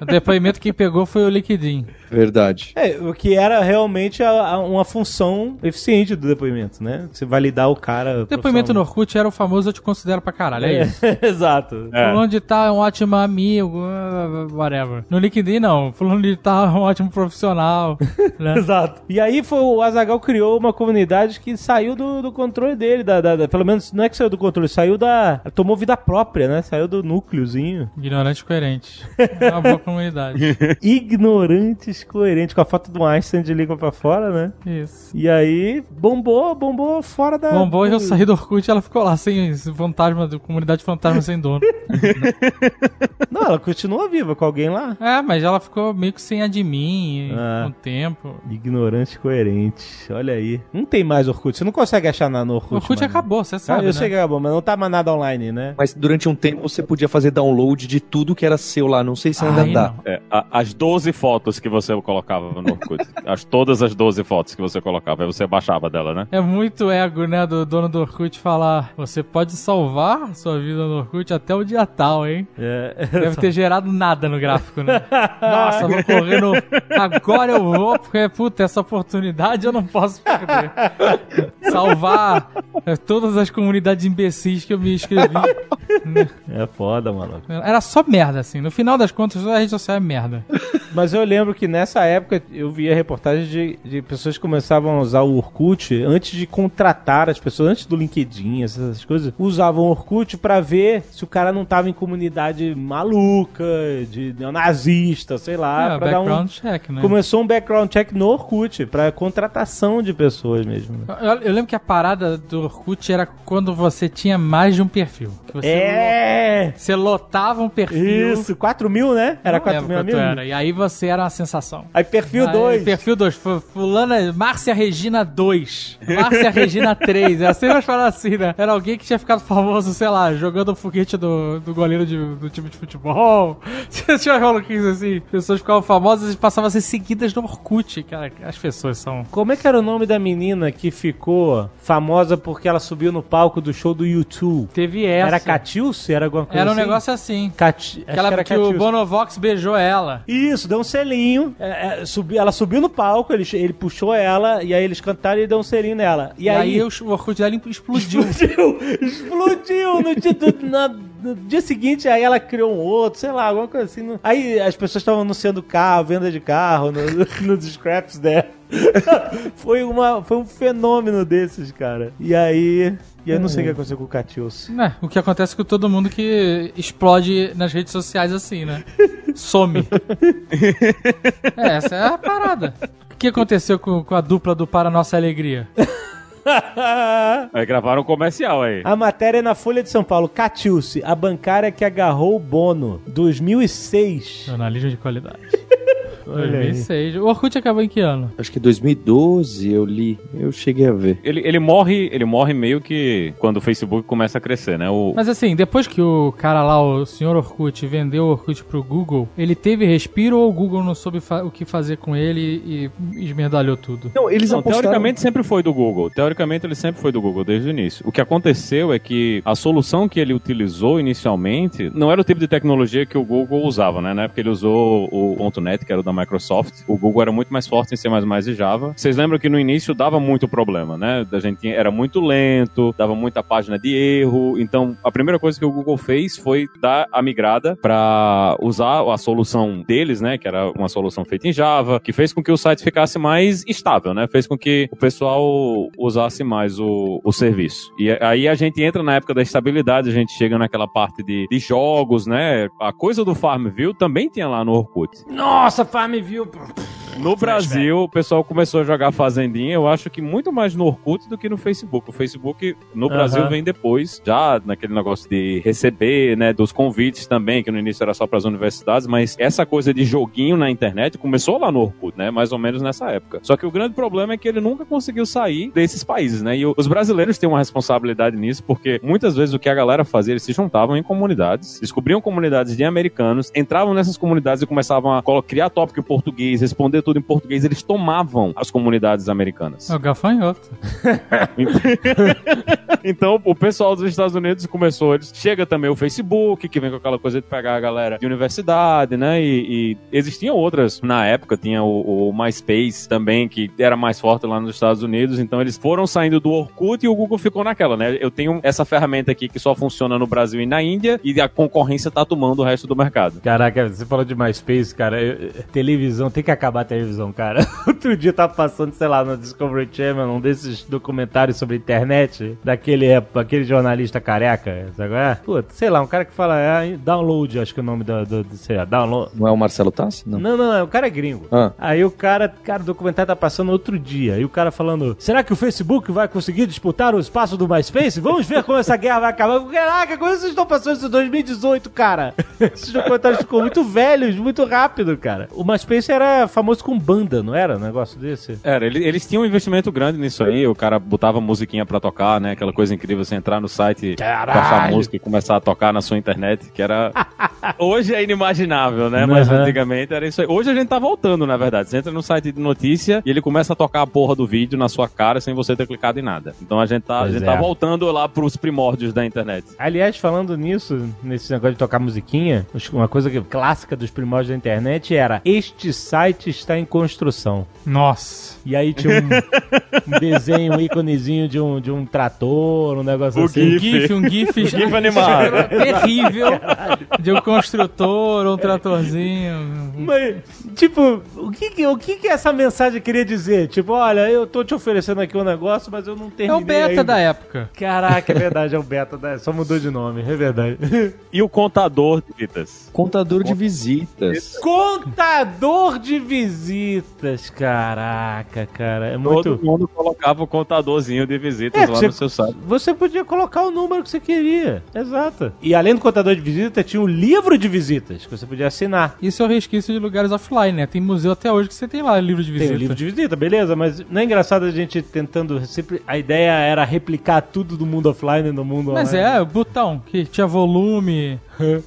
O depoimento que pegou foi o LinkedIn. Verdade. É, o que era realmente a- a- uma função eficiente do depoimento, né? Você validar o cara. O depoimento no Orkut era o famoso eu te considero pra caralho, é, isso. Exato. É. Fulano de tal é um ótimo amigo, ah, whatever. No LinkedIn, não. Fulano de tal é um ótimo profissional. né? Exato. E aí foi, o Azagal criou uma comunidade que saiu do, do controle dele, da, da- da- pelo menos não é que saiu do controle, saiu da. tomou vida própria, né? Saiu do núcleozinho. Ignorante coerente. É uma boa comunidade. Ignorantes coerentes, com a foto do Einstein de língua pra fora, né? Isso. E aí bombou, bombou fora da. Bombou e eu saí do Orkut e ela ficou lá sem esse fantasma, comunidade fantasma sem dono. Não, ela continua viva com alguém lá. É, mas ela ficou meio que sem admin Ah. com o tempo. Ignorante coerente. Olha aí. Não tem mais Orkut. Você não consegue achar na, no Orkut. O Orkut acabou, você Ah, sabe, eu né? sei que acabou, mas não tá mais nada online, né? Mas durante um tempo você podia fazer download de tudo que era seu lá. Não sei se ainda Aí dá. É, a- as 12 fotos que você colocava no Orkut. as, todas as 12 fotos que você colocava. Aí você baixava dela, né? É muito ego, né, do dono do Orkut falar você pode salvar sua vida no Orkut até o dia tal, hein? É. Deve ter gerado nada no gráfico, né? Nossa, vou correr no... Agora eu vou, porque, puta, essa oportunidade eu não posso perder. Salvar é, todas as comunidades imbecis que eu me inscrevi. É foda, mano. Era só merda, assim. No final das contas, toda a rede social é merda. Mas eu lembro que nessa época eu via reportagens de, de pessoas que começavam a usar o Orkut antes de contratar as pessoas, antes do LinkedIn, essas coisas, usavam o Orkut pra ver se o cara não tava em comunidade maluca, de neonazista, sei lá, é, pra dar um. background check, né? Começou um background check no Orkut, pra contratação de pessoas mesmo. Eu, eu lembro que a parada do Orkut era quando você tinha mais de um perfil. Que você, É! você lotava um perfil. Isso, 4 mil, né? Era Não 4 lembro mil amigos? era. E aí você era uma sensação. Aí perfil Aí, 2. Perfil 2. Fulana, Márcia Regina 2. Márcia Regina 3. Era sempre paradas assim, né? Era alguém que tinha ficado famoso, sei lá, jogando o foguete do, do goleiro de- do time de futebol. Tinha umas maluquices assim. Pessoas ficavam famosas e passavam a ser seguidas no Orkut. Cara, as pessoas são... Como é que era o nome da menina que ficou famosa porque ela subiu no palco do show do YouTube? Teve essa. Era Catilce? Era alguma coisa Era um assim? negócio assim. Cati... Aquela que era que o. Bonovox beijou ela. Isso, deu um selinho. é, é, subi- ela subiu no palco, ele, ele puxou ela, e aí eles cantaram e deu um selinho nela. E, E, aí, aí. o Orkut dela explodiu. Explodiu! Explodiu! No na- no dia seguinte, aí ela criou um outro, sei lá, alguma coisa assim. Aí as pessoas estavam anunciando carro, venda de carro, no, no- nos scraps dela. foi, uma, foi um fenômeno desses, cara. E aí. E eu não sei o que aconteceu com o Catius. É, o que acontece com todo mundo que explode nas redes sociais assim, né? Some. é, essa é a parada. O que aconteceu com, com a dupla do Para Nossa Alegria? Aí gravaram um comercial aí. A matéria é na Folha de São Paulo. Catius, a bancária que agarrou o Bono. 2006. Jornalismo de qualidade. Olha aí. 2006. O Orkut acabou em que ano? Acho que 2012 eu li, eu cheguei a ver. Ele, ele morre, ele morre meio que quando o Facebook começa a crescer, né? O, Mas assim, depois que o cara lá, o senhor Orkut, vendeu o Orkut pro Google, ele teve respiro ou o Google não soube o que fazer com ele e esmerdalhou tudo? Não, eles Não, apostaram... teoricamente sempre foi do Google. Teoricamente ele sempre foi do Google desde o início. O que aconteceu é que a solução que ele utilizou inicialmente não era o tipo de tecnologia que o Google usava, né? Na época ele usou o .NET, que era o da Microsoft. O Google era muito mais forte em C++ e Java. Vocês lembram que no início dava muito problema, né? A gente era muito lento, dava muita página de erro. Então, a primeira coisa que o Google fez foi dar a migrada para usar a solução deles, né? Que era uma solução feita em Java, que fez com que o site ficasse mais estável, né? Fez com que o pessoal usasse mais o, o serviço. E aí a gente entra na época da estabilidade, a gente chega naquela parte de, de jogos, né? A coisa do Farmville também tinha lá no Orkut. Nossa, Farmville. No Brasil, o pessoal começou a jogar Fazendinha, eu acho que muito mais no Orkut do que no Facebook. O Facebook no. Brasil vem depois, já naquele negócio de receber, né, dos convites também, que no início era só para as universidades, mas essa coisa de joguinho na internet começou lá no Orkut, né, mais ou menos nessa época. Só que o grande problema é que ele nunca conseguiu sair desses países, né, e os brasileiros têm uma responsabilidade nisso, porque muitas vezes o que a galera fazia, eles se juntavam em comunidades, descobriam comunidades de americanos, entravam nessas comunidades e começavam a criar tópico em português, responder tudo em português, eles tomavam as comunidades americanas. É o gafanhoto. Então, o pessoal dos Estados Unidos começou, eles chega também o Facebook, que vem com aquela coisa de pegar a galera de universidade, né? E, e existiam outras na época, tinha o, o MySpace também, que era mais forte lá nos Estados Unidos. Então, eles foram saindo do Orkut e o Google ficou naquela, né? Eu tenho essa ferramenta aqui que só funciona no Brasil e na Índia, e a concorrência tá tomando o resto do mercado. Caraca, você falou de MySpace, cara. eu- televisão, tem que acabar televisão, cara. Outro dia tava passando, sei lá, no Discovery Channel, um desses documentários sobre internet, daquele, é, aquele jornalista careca, sabe qual é? Puta, sei lá, um cara que fala, é, download, acho que é o nome do, do, do sei lá, download. Não é o Marcelo Tassi? Não. Não, não, não, o cara é gringo. Ah. Aí o cara, cara, o documentário tá passando outro dia. E o cara falando: será que o Facebook vai conseguir disputar o espaço do MySpace? Vamos ver como essa guerra vai acabar. Caraca, como vocês estão passando isso em 2018, cara? Esses documentários ficam muito velhos, muito rápido, cara. O MySpace era famoso com banda, não era? Um negócio desse? Era, ele- eles tinham um investimento grande nisso aí, o cara botava musiquinha pra tocar, né? Aquela coisa incrível, você entrar no site, Caralho. baixar música e começar a tocar na sua internet, que era... Hoje é inimaginável, né? Mas Aham. antigamente era isso aí. Hoje a gente tá voltando, na verdade. Você entra no site de notícia e ele começa a tocar a porra do vídeo na sua cara sem você ter clicado em nada. Então a gente tá, a gente é. tá voltando lá pros primórdios da internet. Aliás, falando nisso, nesse negócio de tocar musiquinha, uma coisa que- clássica dos primórdios da internet era este site está em construção. Nossa. E aí tinha um, um desenho, um íconezinho de um, de um trator, um negócio O assim. Um GIF, um GIF, GIF animado. terrível de um construtor, um tratorzinho. Mas, tipo, o que que, o que que essa mensagem queria dizer? Tipo, olha, eu tô te oferecendo aqui um negócio, mas eu não É terminei o beta ainda. da época. Caraca, é verdade, é o beta da... Só mudou de nome, é verdade. E o contador de vidas. Contador de visitas. Contador de visitas, caraca, cara, é muito... Todo mundo colocava o contadorzinho de visitas É, lá você- no seu site. Você podia colocar o número que você queria. Exato. E além do contador de visitas, tinha um livro de visitas que você podia assinar. Isso é o resquício de lugares offline, né? Tem museu até hoje que você tem lá livro de Tem visita. o livro de visita, beleza, mas não é engraçado a gente tentando sempre. A ideia era replicar tudo do mundo offline no mundo Mas online. é, o botão, que tinha volume.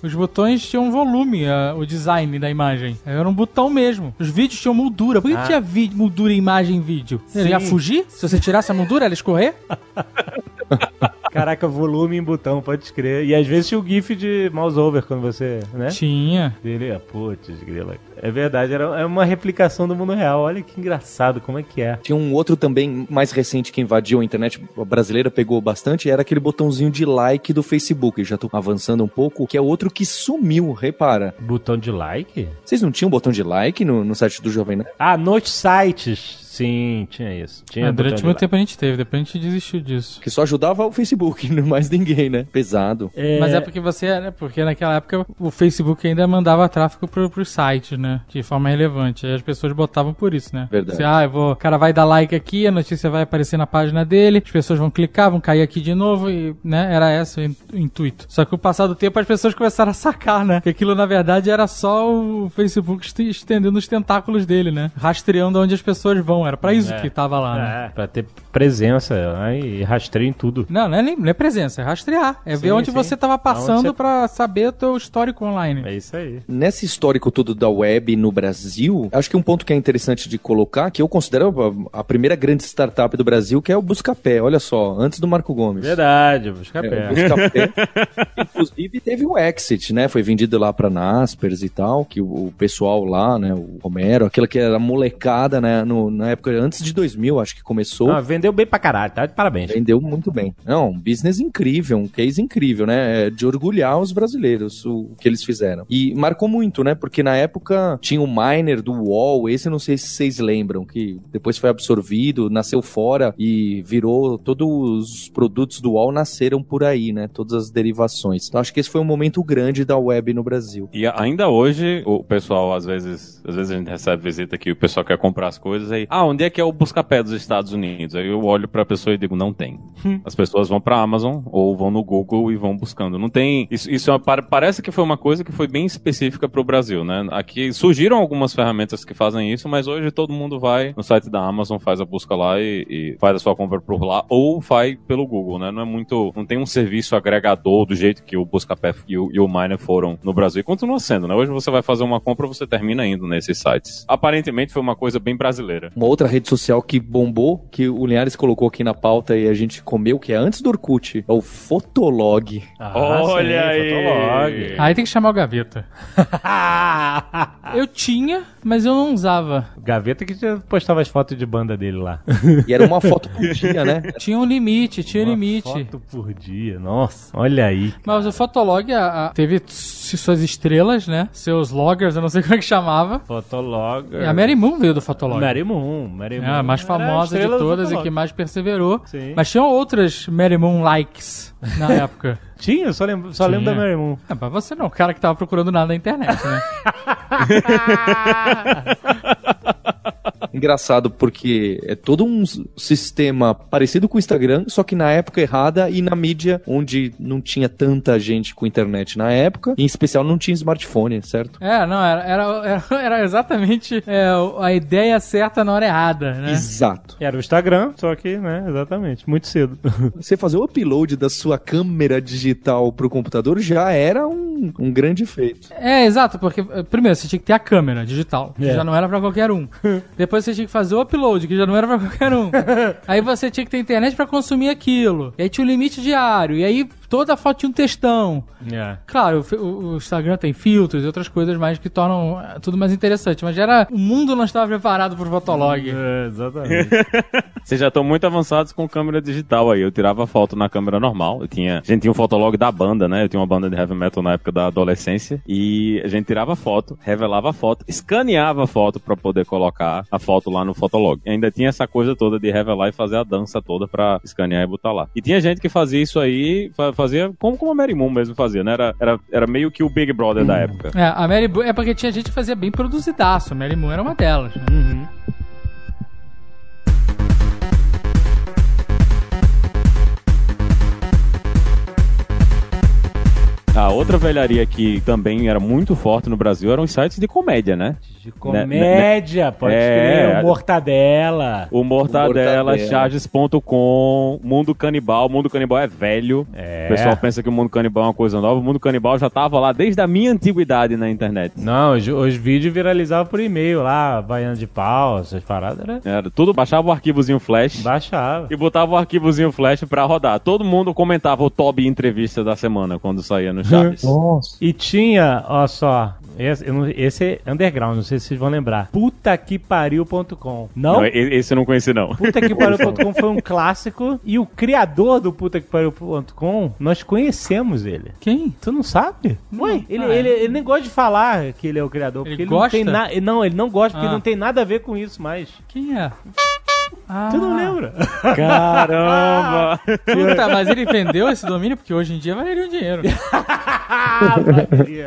Os botões tinham volume, a- o design da imagem. Era um botão mesmo. Os vídeos tinham moldura. Por que, Ah. tinha moldura em imagem e vídeo? Ele Sim. ia fugir? Se você tirasse a moldura, ela ia escorrer? Caraca, volume em botão, pode crer. E às vezes tinha o GIF de mouse over quando você, né? Tinha. Ele, putz, grila. É verdade, era é uma replicação do mundo real. Olha que engraçado, como é que é. Tinha um outro também mais recente que invadiu a internet a brasileira, pegou bastante, era aquele botãozinho de like do Facebook. Já tô avançando um pouco, que é outro que sumiu, repara. Botão de like? Vocês não tinham botão de like no, no site do Jovem Nerd? Ah, nos sites. Sim, tinha isso. Tinha botão durante muito tempo a gente teve, depois a gente desistiu disso. Que só ajudava o Facebook, não mais ninguém, né? Pesado. É, Mas é porque você, né? Porque naquela época o Facebook ainda mandava tráfego pro, pros sites, né? De forma relevante. Aí as pessoas botavam por isso, né? Verdade. Você, ah, eu vou, o cara vai dar like aqui, a notícia vai aparecer na página dele, as pessoas vão clicar, vão cair aqui de novo e, né? Era esse o in- o intuito. Só que com o passar do tempo as pessoas começaram a sacar, né? Que aquilo na verdade era só o Facebook est- estendendo os tentáculos dele, né? Rastreando onde as pessoas vão. Era pra isso É. que tava lá, né? É, pra ter presença né, e rastreio em tudo. Não, não é, nem, não é presença, é rastrear. É ver Sim, onde sim. você tava passando você- pra saber o teu histórico online. É isso aí. Nesse histórico todo da web no Brasil, acho que um ponto que é interessante de colocar, que eu considero a, primeira grande startup do Brasil, que é o Buscapé. Olha só, antes do Marco Gomes. Verdade, busca É, pé. o Buscapé, inclusive teve o exit, né? Foi vendido lá pra Naspers e tal, que o, o pessoal lá, né, o Romero, aquela que era molecada, né, no- na época antes de 2000, acho que começou. Ah, vendeu bem pra caralho, tá? De Parabéns. Vendeu muito bem. Não, um business incrível, um case incrível, né? É De orgulhar os brasileiros, o, o que eles fizeram. E marcou muito, né? Porque na época tinha o miner do UOL, esse eu não sei se vocês lembram, que depois foi absorvido, nasceu fora e virou. Todos os produtos do UOL nasceram por aí, né? Todas as derivações. Então acho que esse foi um momento grande da web no Brasil. E ainda hoje, o pessoal, às vezes, às vezes a gente recebe visita aqui, o pessoal quer comprar as coisas aí. Ah, onde é que é o buscapé dos Estados Unidos? Aí eu olho pra pessoa e digo, não tem. As pessoas vão pra Amazon ou vão no Google e vão buscando. Não tem. Isso, isso é uma- pare- parece que foi uma coisa que foi bem específica pro Brasil, né? Aqui surgiram algumas ferramentas que fazem isso, mas hoje todo mundo vai no site da Amazon, faz a busca lá e, e faz a sua compra por lá, ou faz pelo Google, né? Não é muito. Não tem um serviço agregador do jeito que o Buscapé e o, e o Miner foram no Brasil. E continua sendo, né? Hoje você vai fazer uma compra, você termina indo nesses sites. Aparentemente foi uma coisa bem brasileira. Uma outra rede social que bombou, que o Linhares colocou aqui na pauta e a gente comeu, que é antes do Orkut, é o Fotolog. Ah, Olha aí. Fotolog. Aí tem que chamar o Gaveta. Eu tinha, mas eu não usava. Gaveta que postava as fotos de banda dele lá. E era uma foto por dia, né? Tinha um limite, tinha Uma limite. Foto por dia, nossa, olha aí. Mas o Fotolog a- a- teve suas estrelas, né? Seus loggers, eu não sei como é que chamava. Fotolog. E a Mary Moon veio do Fotolog. Mary Moon, Mary Moon. É, a mais famosa de todas e que mais perseverou. Sim. Mas tinham outras Mary Moon likes na época. Tinha, eu só lembro, só lembro da. Mary Moon. É, mas você não, o cara que tava procurando nada na internet, né? Engraçado porque é todo um sistema parecido com o Instagram, só que na época errada e na mídia onde não tinha tanta gente com internet na época, e em especial não tinha smartphone, certo? É, não, era, era, era, era exatamente é, a ideia certa na hora errada, né? Exato. Era o Instagram, só que, né, exatamente, muito cedo. Você fazer o upload da sua câmera digital pro computador já era um, um grande feito. É, exato, porque eh, primeiro você tinha que ter a câmera digital, que É. já não era pra qualquer um. Depois você tinha que fazer o upload, que já não era pra qualquer um. aí você tinha que ter internet pra consumir aquilo. E aí tinha o limite diário. E aí toda a foto tinha um textão. É. Claro, o, o- o Instagram tem filtros e outras coisas mais que tornam eh, tudo mais interessante, mas era o mundo não estava preparado pro Fotolog. É, exatamente. Vocês já estão muito avançados com câmera digital aí. Eu tirava foto na câmera normal. Eu tinha, a gente tinha um fotolog da banda, né? Eu tinha uma banda de heavy metal na época da adolescência. E a gente tirava foto, revelava a foto, escaneava a foto pra poder colocar a foto lá no fotolog. E ainda tinha essa coisa toda de revelar e fazer a dança toda pra escanear e botar lá. E tinha gente que fazia isso aí, fa- fazia como, como a Mary Moon mesmo fazia, né? Era, era, era meio que o Big Brother da época. É, a Mary Bo- é porque tinha gente que fazia bem produzidaço. A Mary Moon era uma delas. né? Uhum. A outra velharia que também era muito forte no Brasil eram os sites de comédia, né? De comédia, pode É. crer. O Mortadela. O Mortadela, Mortadela. Charges.com, Mundo Canibal. O Mundo Canibal é velho. É. O pessoal pensa que o Mundo Canibal é uma coisa nova. O Mundo Canibal já tava lá desde a minha antiguidade na internet. Não, os, os vídeos viralizavam por e-mail lá, baiano de pau, essas paradas, era... Era tudo, baixava o arquivozinho flash Baixava. e botava o arquivozinho flash pra rodar. Todo mundo comentava o Toby entrevista da semana quando saía no Charges. E tinha, ó só, esse, eu não- esse é underground, não sei se vocês vão lembrar. Puta que pariu.com. Não? Não, esse eu não conheci, não. Puta que pariu.com foi um clássico e o criador do puta que pariu.com, nós conhecemos ele. Quem? Tu não sabe? Ué, ele, Ah, é. ele, ele nem gosta de falar que ele é o criador, Ele porque ele gosta? não tem nada. Não, ele não gosta porque Ah. não tem nada a ver com isso mais. Quem é? Ah, Tu não lembra? Caramba! Puta, mas ele vendeu esse domínio porque hoje em dia valeria um dinheiro.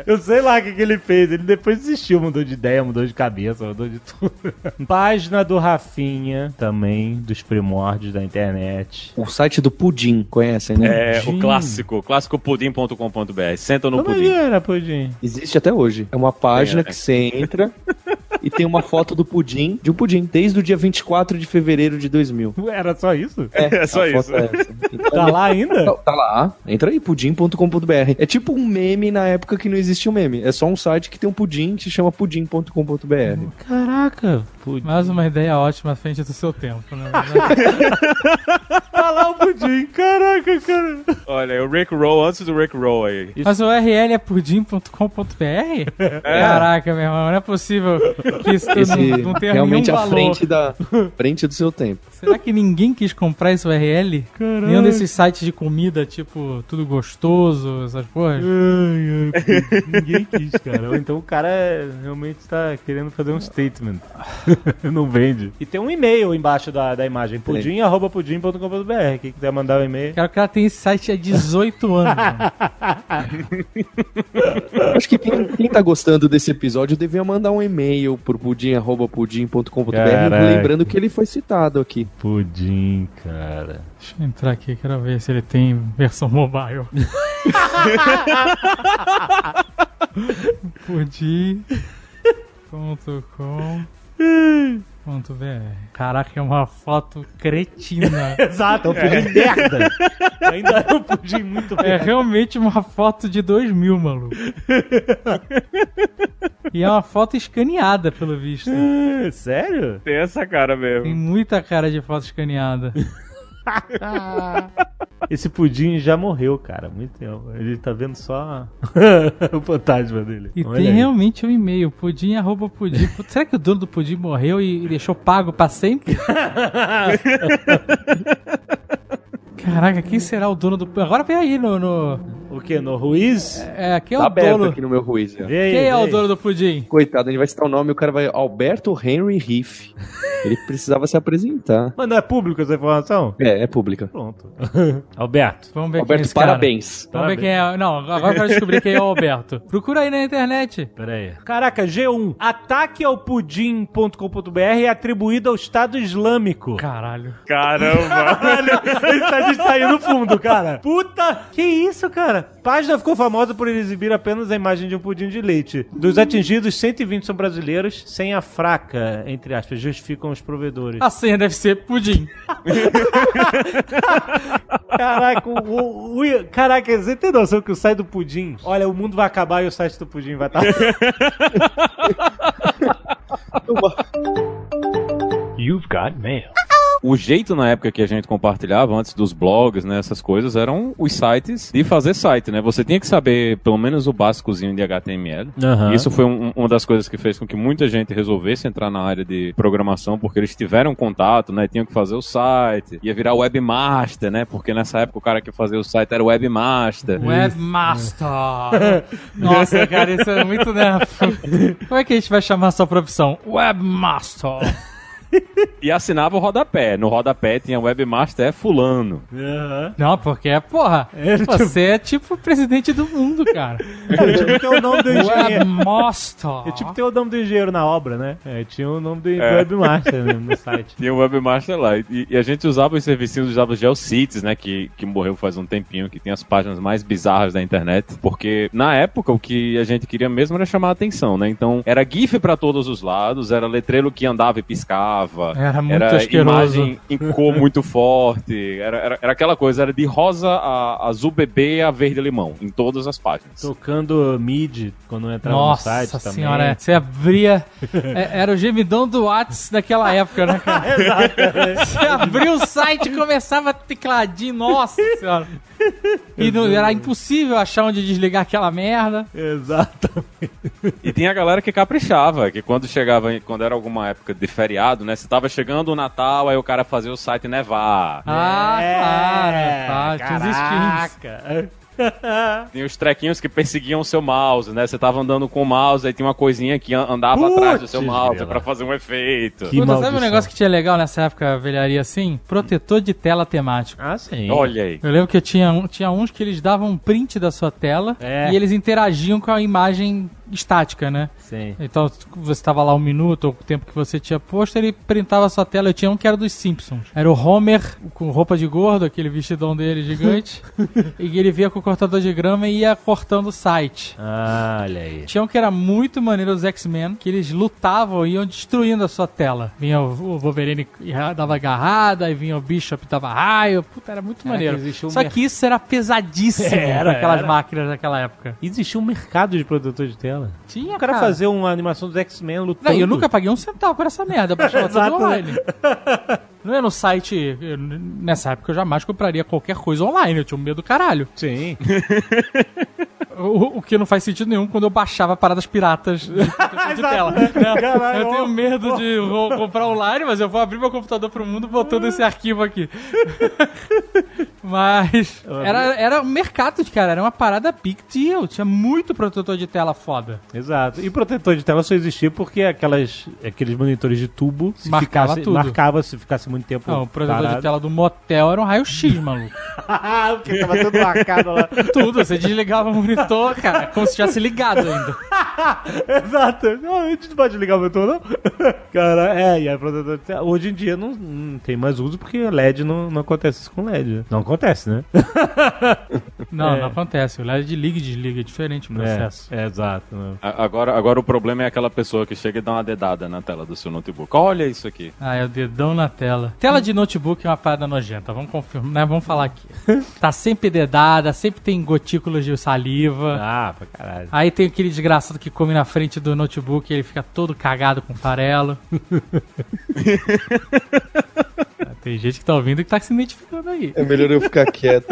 Eu sei lá o que, que ele fez. Ele depois desistiu, mudou de ideia, mudou de cabeça, mudou de tudo. Página do Rafinha, também, dos primórdios da internet. O site do Pudim, conhecem, né? É, o clássico, clássicopudim.com.br. Senta no Como é pudim. era, Pudim? Existe até hoje. É uma página Tem, é. que você entra e tem uma foto do pudim, de um pudim, desde o dia 24 de fevereiro de 2000. Era só isso? É só a foto isso. é. Então, Tá lá ainda? Tá, tá lá, entra aí, pudim.com.br. É tipo um meme na época que não existia um meme. É só um site que tem um pudim que se chama pudim.com.br. Caraca, Pudim. Mais uma ideia ótima à frente do seu tempo, né? Tá lá o Pudim, caraca, cara. Olha, o Rick Roll antes do Rick Roll aí. Mas o URL é pudim.com.br? Caraca, meu irmão, não é possível que isso não, não tenha realmente nenhum à valor. frente, da, frente do seu tempo. Será que ninguém quis comprar esse URL? Nenhum desses sites de comida, tipo, tudo gostoso, essas porras? Ai, ai. Ninguém quis, cara. Ou então o cara realmente tá querendo fazer um statement. Não vende. E tem um e-mail embaixo da, da imagem. Pudim, arroba pudim.com.br. Quem quiser mandar o e-mail. Cara, o cara tem esse site há 18 anos. Acho que quem, quem tá gostando desse episódio devia mandar um e-mail pro pudim.pudim.com.br lembrando que ele foi citado aqui. Pudim, cara. Deixa eu entrar aqui, quero ver se ele tem versão mobile. Pudim.com.br Caraca, é uma foto cretina. Exato, é um pudim merda. Ainda é um pudim muito É merda. realmente uma foto de 2000, maluco. E é uma foto escaneada, pelo visto. É, Sério? Tem essa cara Tem mesmo. muita cara de foto escaneada. Esse pudim já morreu, cara. Muito tempo. Ele tá vendo só o fantasma dele. E Olha tem aí. realmente um e-mail, pudim arroba pudim. Será que o dono do pudim morreu e deixou pago pra sempre? Caraca, quem será o dono do... Agora vem aí no... no- O que? No Ruiz? É, quem é Tá o aberto dono... aqui no meu Ruiz. ó. Quem é o dono do pudim? Coitado, ele vai citar o nome e o cara vai. Alberto Henry Riff. Ele precisava se apresentar. Mas não é público essa informação? É, é pública. Pronto. Alberto. Vamos ver quem é Alberto, esse cara. parabéns. Vamos ver quem é... Não, agora eu quero descobrir quem é o Alberto. Procura aí na internet. Pera aí. Caraca, G1. Ataque ao pudim.com.br é atribuído ao Estado Islâmico. Caralho. Caramba! Caralho, esse tá de sair no fundo, cara. Puta, que isso, cara? Página ficou famosa por exibir apenas a imagem de um pudim de leite. Dos atingidos, 120 são brasileiros, sem a fraca, entre aspas, justificam os provedores. A senha deve ser pudim. Caraca, o, o- o- caraca, você tem noção que o site do pudim, olha, o mundo vai acabar e o site do pudim vai estar... o jeito na época que a gente compartilhava, antes dos blogs, né, essas coisas, eram os sites de fazer site, né? Você tinha que saber pelo menos o básicozinho de HTML. E Isso foi um- uma das coisas que fez com que muita gente resolvesse entrar na área de programação, porque eles tiveram contato, né? Tinham que fazer o site, ia virar webmaster, né? Porque nessa época o cara que fazia o site era webmaster. Webmaster. Nossa, cara, isso é muito nervo. Como é que a gente vai chamar a sua profissão? Webmaster. E assinava o rodapé. No rodapé tinha webmaster é fulano. Aham. Não, porque, porra, você é tipo o presidente do mundo, cara. Cara, tipo, tem o nome do engenheiro. Webmaster. É tipo tem o nome do engenheiro na obra, né? É, tinha o nome do, do webmaster né, no site. Tinha o webmaster lá. E, e a gente usava os serviços, usava o GeoCities, né? Que, que morreu faz um tempinho, que tem as páginas mais bizarras da internet. Porque na época o que a gente queria mesmo era chamar a atenção, né? Então era GIF pra todos os lados, era letreiro que andava e piscava. Era muito asqueroso. imagem em cor muito forte. Era, era, era aquela coisa, era de rosa a azul bebê a verde limão, em todas as páginas. Tocando mid quando entrava Nossa no site senhora, também. é. você abria. é, era o gemidão do Whats daquela época, né, cara? Você abria o site e começava tecladinho, nossa senhora. E não- era impossível achar onde desligar aquela merda. Exato. E tinha a galera que caprichava, que quando chegava, quando era alguma época de feriado, né? Se tava chegando o Natal, aí o cara fazia o site nevar. Ah, É, claro, claro, tinha os skins. Tinha os trequinhos que perseguiam o seu mouse, né? Você tava andando com o mouse, aí tinha uma coisinha que an- andava Putz, atrás do seu mouse pra fazer um efeito. Que Puta, sabe um negócio que tinha legal nessa época, velharia assim? Protetor de tela temático. Ah, sim. Olha aí. Eu lembro que eu tinha, tinha uns que eles davam um print da sua tela É. e eles interagiam com a imagem estática, né? Sim. Então, você estava lá um minuto ou o tempo que você tinha posto, ele printava a sua tela. Eu tinha um que era dos Simpsons. Era o Homer com roupa de gordo, aquele vestidão dele gigante. e ele via com o cortador de grama e ia cortando o site. Ah, olha aí. Tinha um que era muito maneiro, os X-Men, que eles lutavam e iam destruindo a sua tela. Vinha o Wolverine e dava agarrada, aí vinha o Bishop e dava raio. Puta, era muito Caraca, maneiro. um Só mer- que isso era pesadíssimo Era, naquelas era. máquinas daquela época. Existia um mercado de produtor de tela. Tinha, O cara fazia uma animação dos X-Men lutando. Não, eu nunca paguei um centavo por essa merda, eu baixava tudo online. Não é no site. eu- nessa época eu jamais compraria qualquer coisa online, eu tinha um medo do caralho. Sim. O, o que não faz sentido nenhum quando eu baixava paradas piratas de de tela. Caralho, Eu tenho medo de comprar online, mas eu vou abrir meu computador pro mundo botando esse arquivo aqui. Mas era, era um mercado, cara, era uma parada big deal. Tinha muito protetor de tela foda. Exato. E protetor de tela só existia porque aquelas, aqueles monitores de tubo se Marcava ficasse, tudo. marcava se ficasse muito tempo Não, o protetor de parado. tela do motel era um raio-x, maluco. Porque tava tudo marcado lá. Tudo, você desligava o monitor, cara, como se tivesse ligado ainda. Exato. Não, a gente não pode ligar o motor, não? Cara, é, e aí tela. Hoje em dia não, não tem mais uso porque LED não, não acontece isso com LED. Não acontece, né? Não, É. não acontece. O LED liga e desliga, é diferente o processo. É, é, exato. né? Agora, agora o problema é aquela pessoa que chega e dá uma dedada na tela do seu notebook. Olha isso aqui. Ah, é o dedão na tela. Tela de notebook é uma parada nojenta, vamos confirmar, né? Vamos falar aqui. Tá sempre dedada, sempre tem gotículas de saliva. Ah, pra caralho. Aí tem aquele desgraçado que come na frente do notebook e ele fica todo cagado com farelo. Ah, tem gente que tá ouvindo e que tá se identificando aí. É melhor eu ficar quieto.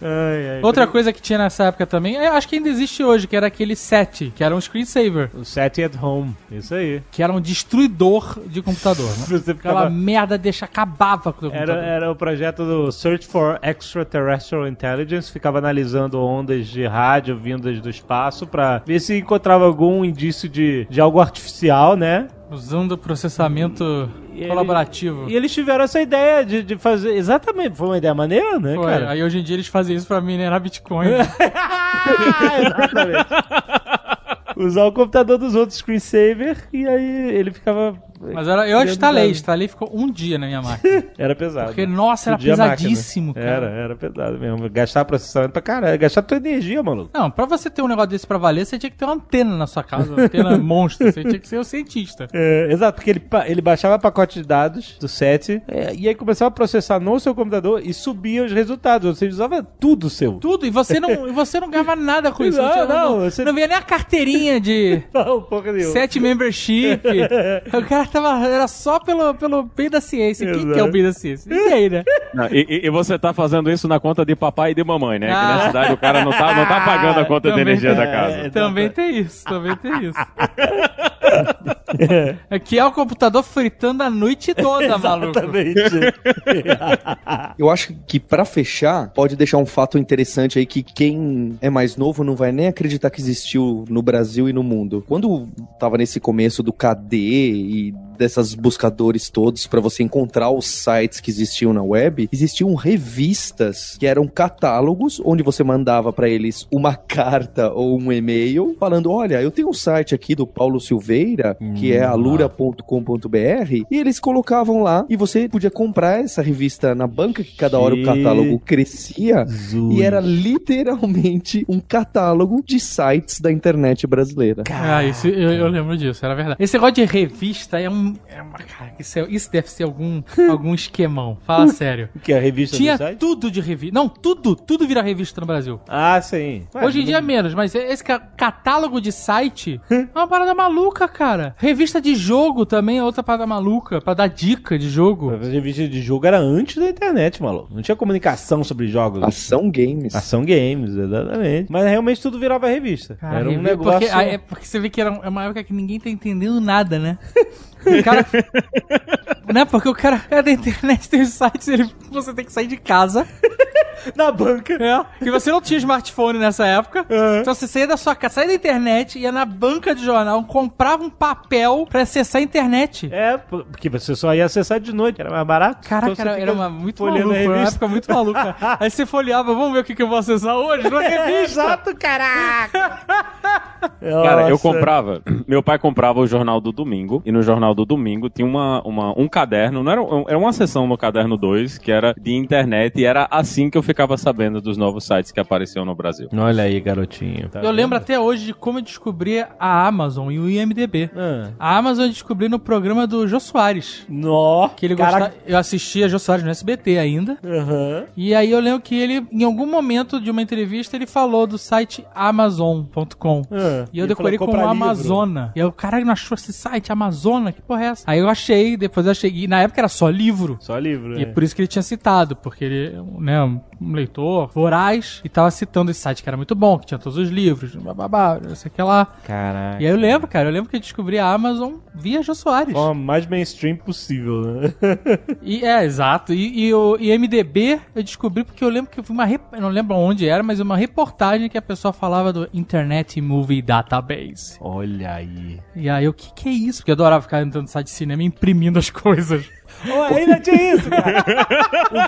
Ai, ai. Outra coisa que tinha nessa época também, eu acho que ainda existe hoje, que era aquele set, que era um screensaver, O set at home. Isso aí. que era um destruidor de computador. Né? Você Aquela ficava... merda deixa acabava com o Era, computador. era o projeto do Search for Extraterrestrial Intelligence, ficava analisando ondas de rádio vindas do espaço pra ver se encontrava algum indício de, de algo artificial, né? Usando processamento E ele- colaborativo. E eles tiveram essa ideia de, de fazer. Exatamente, foi uma ideia maneira, né, Foi. cara? Aí hoje em dia eles fazem isso pra minerar Bitcoin. Exatamente. Usar o computador dos outros screensaver e aí ele ficava. Mas era, eu instalei, instalei e ficou um dia na minha máquina. Era pesado. Porque, nossa, era pesadíssimo, cara. Era, era pesado mesmo. Gastar processamento pra caralho. Gastar tua energia, maluco. Não, pra você ter um negócio desse pra valer, você tinha que ter uma antena na sua casa, uma antena monstro, você tinha que ser o cientista. É, exato, porque ele, ele baixava pacote de dados do set é, e aí começava a processar no seu computador e subia os resultados. Você usava tudo seu. Tudo, e você não, e você não ganhava nada com isso. Não, não, não, você- não via nem a carteirinha de Não, porra nenhuma. set membership. o cara tava, era só pelo, pelo bem da ciência. Quem Exato. que é o bem da ciência? Ninguém, né? Não, e, e- você tá fazendo isso na conta de papai e de mamãe, né? Que Ah. na cidade o cara não tá, não tá pagando a conta de Também energia da é, casa. é. Também tem isso, também tem isso. É que é o computador fritando a noite toda, maluco. Eu acho que pra fechar, pode deixar um fato interessante aí que quem é mais novo não vai nem acreditar que existiu no Brasil e no mundo. Quando tava nesse começo do KD e dessas buscadores todos pra você encontrar os sites que existiam na web, existiam revistas que eram catálogos onde você mandava pra eles uma carta ou um e-mail falando: "Olha, eu tenho um site aqui do Paulo Silveira, que é alura.com.br", e eles colocavam lá e você podia comprar essa revista na banca que cada hora o catálogo crescia e era literalmente um catálogo de sites da internet brasileira. Ah, isso, eu, eu lembro disso, era verdade. Esse negócio de revista é um. É uma, cara, isso, é- isso deve ser algum, algum esquemão. Fala sério. que é a revista Tinha do site? tudo de revista. Não, tudo, tudo vira revista no Brasil. Ah, sim. Hoje em dia menos, mas esse ca- catálogo de site é uma parada maluca, cara. Revista de jogo também é outra parada maluca, pra dar dica de jogo. A revista de jogo era antes da internet, maluco. Não tinha comunicação sobre jogos. Ação Games. Ação games, exatamente. Mas realmente tudo virava revista. Cara, era um revi- negócio. Porque, é porque você vê que era é uma época que ninguém tá entendendo nada, né? O cara. né? Porque o cara é da internet, tem os sites, ele, você tem que sair de casa. Na banca. É. E você não tinha smartphone nessa época. Então você saía da sua casa, saía da internet, ia na banca de jornal, comprava um papel pra acessar a internet. É, porque você só ia acessar de noite, era mais barato. Caraca, Então era, era uma, muito maluco, era uma época muito maluca. Aí você folheava, vamos ver o que, que eu vou acessar hoje? Uma revista. Exato, caraca! Cara, eu comprava. Meu pai comprava o jornal do domingo. E no jornal do domingo tinha uma, uma, um caderno. Não era, era uma seção no caderno 2 que era de internet. E era assim que eu ficava sabendo dos novos sites que apareciam no Brasil. Olha aí, garotinho. Tá Eu lembro vendo? até hoje de como eu descobri a Amazon e o IMDB. Ah. A Amazon eu descobri no programa do Jô Soares. Nó. Que ele cara... gostava, eu assistia Jô Soares no SBT ainda. Aham. E aí eu lembro que ele, em algum momento de uma entrevista, ele falou do site Amazon.com. Ah. E eu decorei como "Compra livro." Amazona. E aí o cara não achou esse site, Amazona? Que porra é essa? Aí eu achei, depois eu achei. E na época era só livro. Só livro, E é por isso que ele tinha citado, porque ele, né, um leitor voraz e tava citando esse site que era muito bom, que tinha todos os livros, bababá, não sei o que lá. Caraca. E aí eu lembro, cara, eu lembro que eu descobri a Amazon via Jô Soares. Forma mais mainstream possível, né? E, é, exato. E, e o e MDB eu descobri porque eu lembro que eu vi uma. rep- Eu não lembro onde era, mas uma reportagem que a pessoa falava do Internet Movie Database. Olha aí. E aí, o que, que é isso? Porque eu adorava ficar no site de cinema imprimindo as coisas. Oh, ainda tinha isso, cara.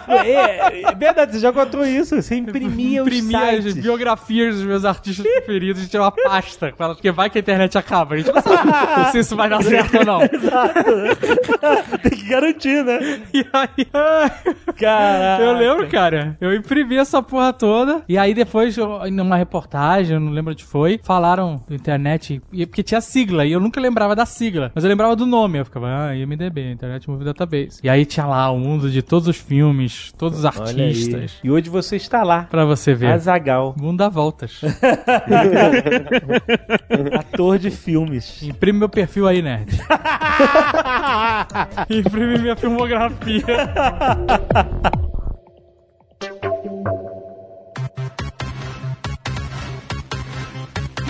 O- é, é verdade, você já contou isso. Você imprimia, Imprimia os as sites. biografias dos meus artistas preferidos e tinha uma pasta. com elas, Porque vai que a internet acaba. A gente não sabe se isso vai dar certo ou não. Tem que garantir, né? E aí, Caraca. Eu lembro, cara. Eu imprimi essa porra toda. E aí depois, eu- numa reportagem, eu não lembro onde foi, falaram do internet. Porque tinha sigla. E eu nunca lembrava da sigla. Mas eu lembrava do nome. Eu ficava, ah, IMDB, Internet Movie Database. E aí tinha lá o mundo de todos os filmes, todos os artistas. E hoje você está lá. Pra você ver. Azagal, mundo dá voltas. ator de filmes. Imprime meu perfil aí, nerd. Imprime minha filmografia.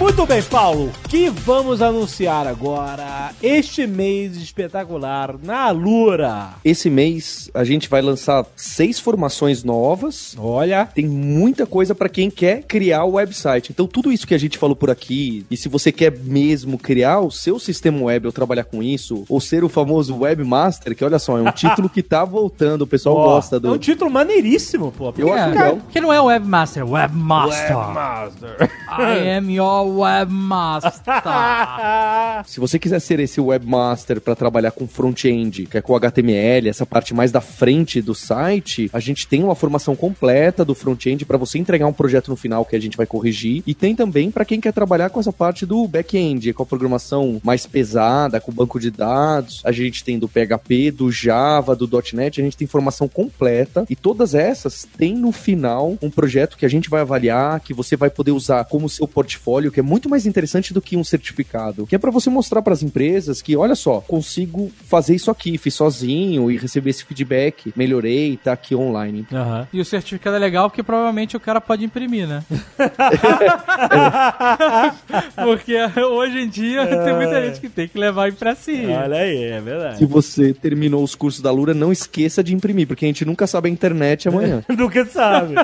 Muito bem, Paulo. Que vamos anunciar agora este mês espetacular na Alura. Esse mês a gente vai lançar seis formações novas. Olha, Tem muita coisa pra quem quer criar o website. Então, tudo isso que a gente falou por aqui, e se você quer mesmo criar o seu sistema web ou trabalhar com isso, ou ser o famoso webmaster, que olha só, é um título que tá voltando, o pessoal ó, gosta É um do. título maneiríssimo, pô. Eu acho É, legal. que não é webmaster, webmaster. Webmaster. I am your webmaster. Se você quiser ser esse webmaster para trabalhar com front-end, que é com HTML, essa parte mais da frente do site, a gente tem uma formação completa do front-end para você entregar um projeto no final que a gente vai corrigir. E tem também para quem quer trabalhar com essa parte do back-end, com a programação mais pesada, com banco de dados. A gente tem do PHP, do Java, do .NET, a gente tem formação completa e todas essas tem no final um projeto que a gente vai avaliar, que você vai poder usar como seu portfólio, que é muito mais interessante do que um certificado, que é para você mostrar para as empresas que, olha só, consigo fazer isso aqui, fiz sozinho e receber esse feedback, melhorei, tá aqui online. Aham. E o certificado é legal porque provavelmente o cara pode imprimir, né? porque hoje em dia tem muita gente que tem que levar impressinho. Olha aí, é Se verdade. você terminou os cursos da Lura, não esqueça de imprimir, porque a gente nunca sabe a internet amanhã. Nunca sabe.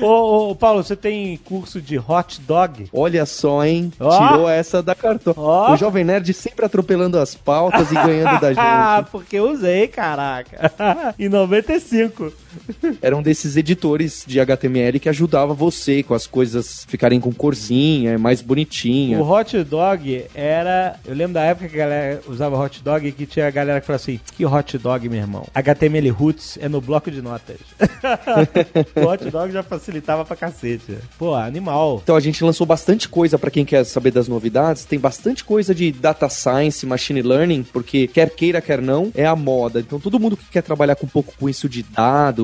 Ô, ô, Paulo, você tem curso de hot dog? Olha só, hein? Ó. Tirou essa da cartola. Ó. O Jovem Nerd sempre atropelando as pautas e ganhando da Ah, gente. porque eu usei, caraca. em 95. Era um desses editores de HTML que ajudava você com as coisas ficarem com corzinha, mais bonitinha. O hot dog era. Eu lembro da época que a galera usava hot dog e que tinha a galera que falava assim: Que hot dog, meu irmão? HTML Roots é no bloco de notas. o hot dog já facilitava pra cacete. Pô, animal. Então a gente lançou bastante coisa pra quem quer saber das novidades. Tem bastante coisa de data science, machine learning, porque quer queira, quer não, é a moda. Então todo mundo que quer trabalhar com um pouco com isso de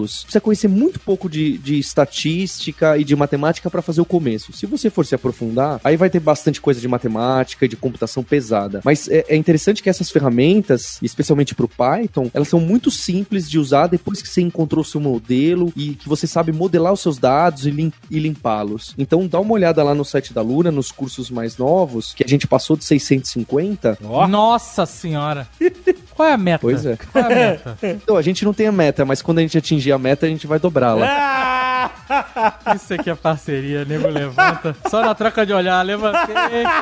dados, precisa conhecer muito pouco de, de estatística e de matemática pra fazer o começo. Se você for se aprofundar, aí vai ter bastante coisa de matemática e de computação pesada. Mas é, é interessante que essas ferramentas, especialmente pro Python, elas são muito simples de usar depois que você encontrou o seu modelo e que você sabe modelar os seus dados e, lim- e limpá-los. Então dá uma olhada lá no site da Luna, nos cursos mais novos, que a gente passou de 650. Nossa senhora. Qual é a meta? Pois é. Qual é a meta? Então, a gente não tem a meta, mas quando a gente atingir a meta, a gente vai dobrá-la. Ah! Isso aqui é parceria, nego levanta. Só na troca de olhar, levantei.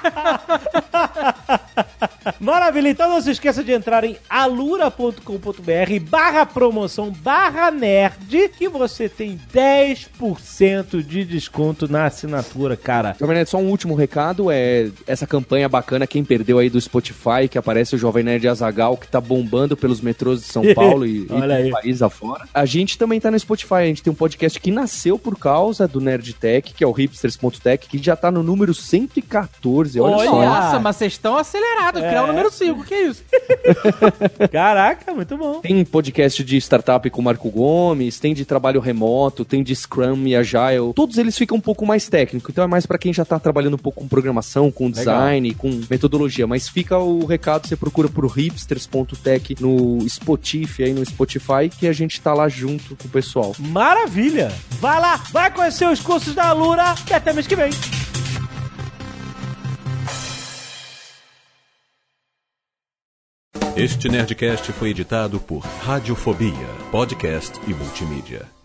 Maravilha, então não se esqueça de entrar em alura.com.br barra promoção barra nerd que você tem 10% de desconto na assinatura, cara. Jovem Nerd, só um último recado, é essa campanha bacana, quem perdeu aí do Spotify, que aparece o Jovem Nerd Azagal, que tá bombando pelos metrôs de São Paulo e, e país afora. A gente também tá no Spotify, a gente tem um podcast que nasceu por causa do Nerd Tech, que é o hipsters.tech, que já tá no número 114, olha, Olha! só. Nossa, mas vocês estão acelerados. Criar o número 5, que isso? Caraca, muito bom. Tem podcast de startup com o Marco Gomes, tem de trabalho remoto, tem de Scrum e Agile. Todos eles ficam um pouco mais técnico, então é mais pra quem já tá trabalhando um pouco com programação, com design, com metodologia. Mas fica o recado, você procura por hipsters.tech no Spotify, aí no Spotify, que a gente tá lá junto com o pessoal. Maravilha. Vai lá, vai conhecer os cursos da Alura e até mês que vem. Este Nerdcast foi editado por Radiofobia, podcast e multimídia.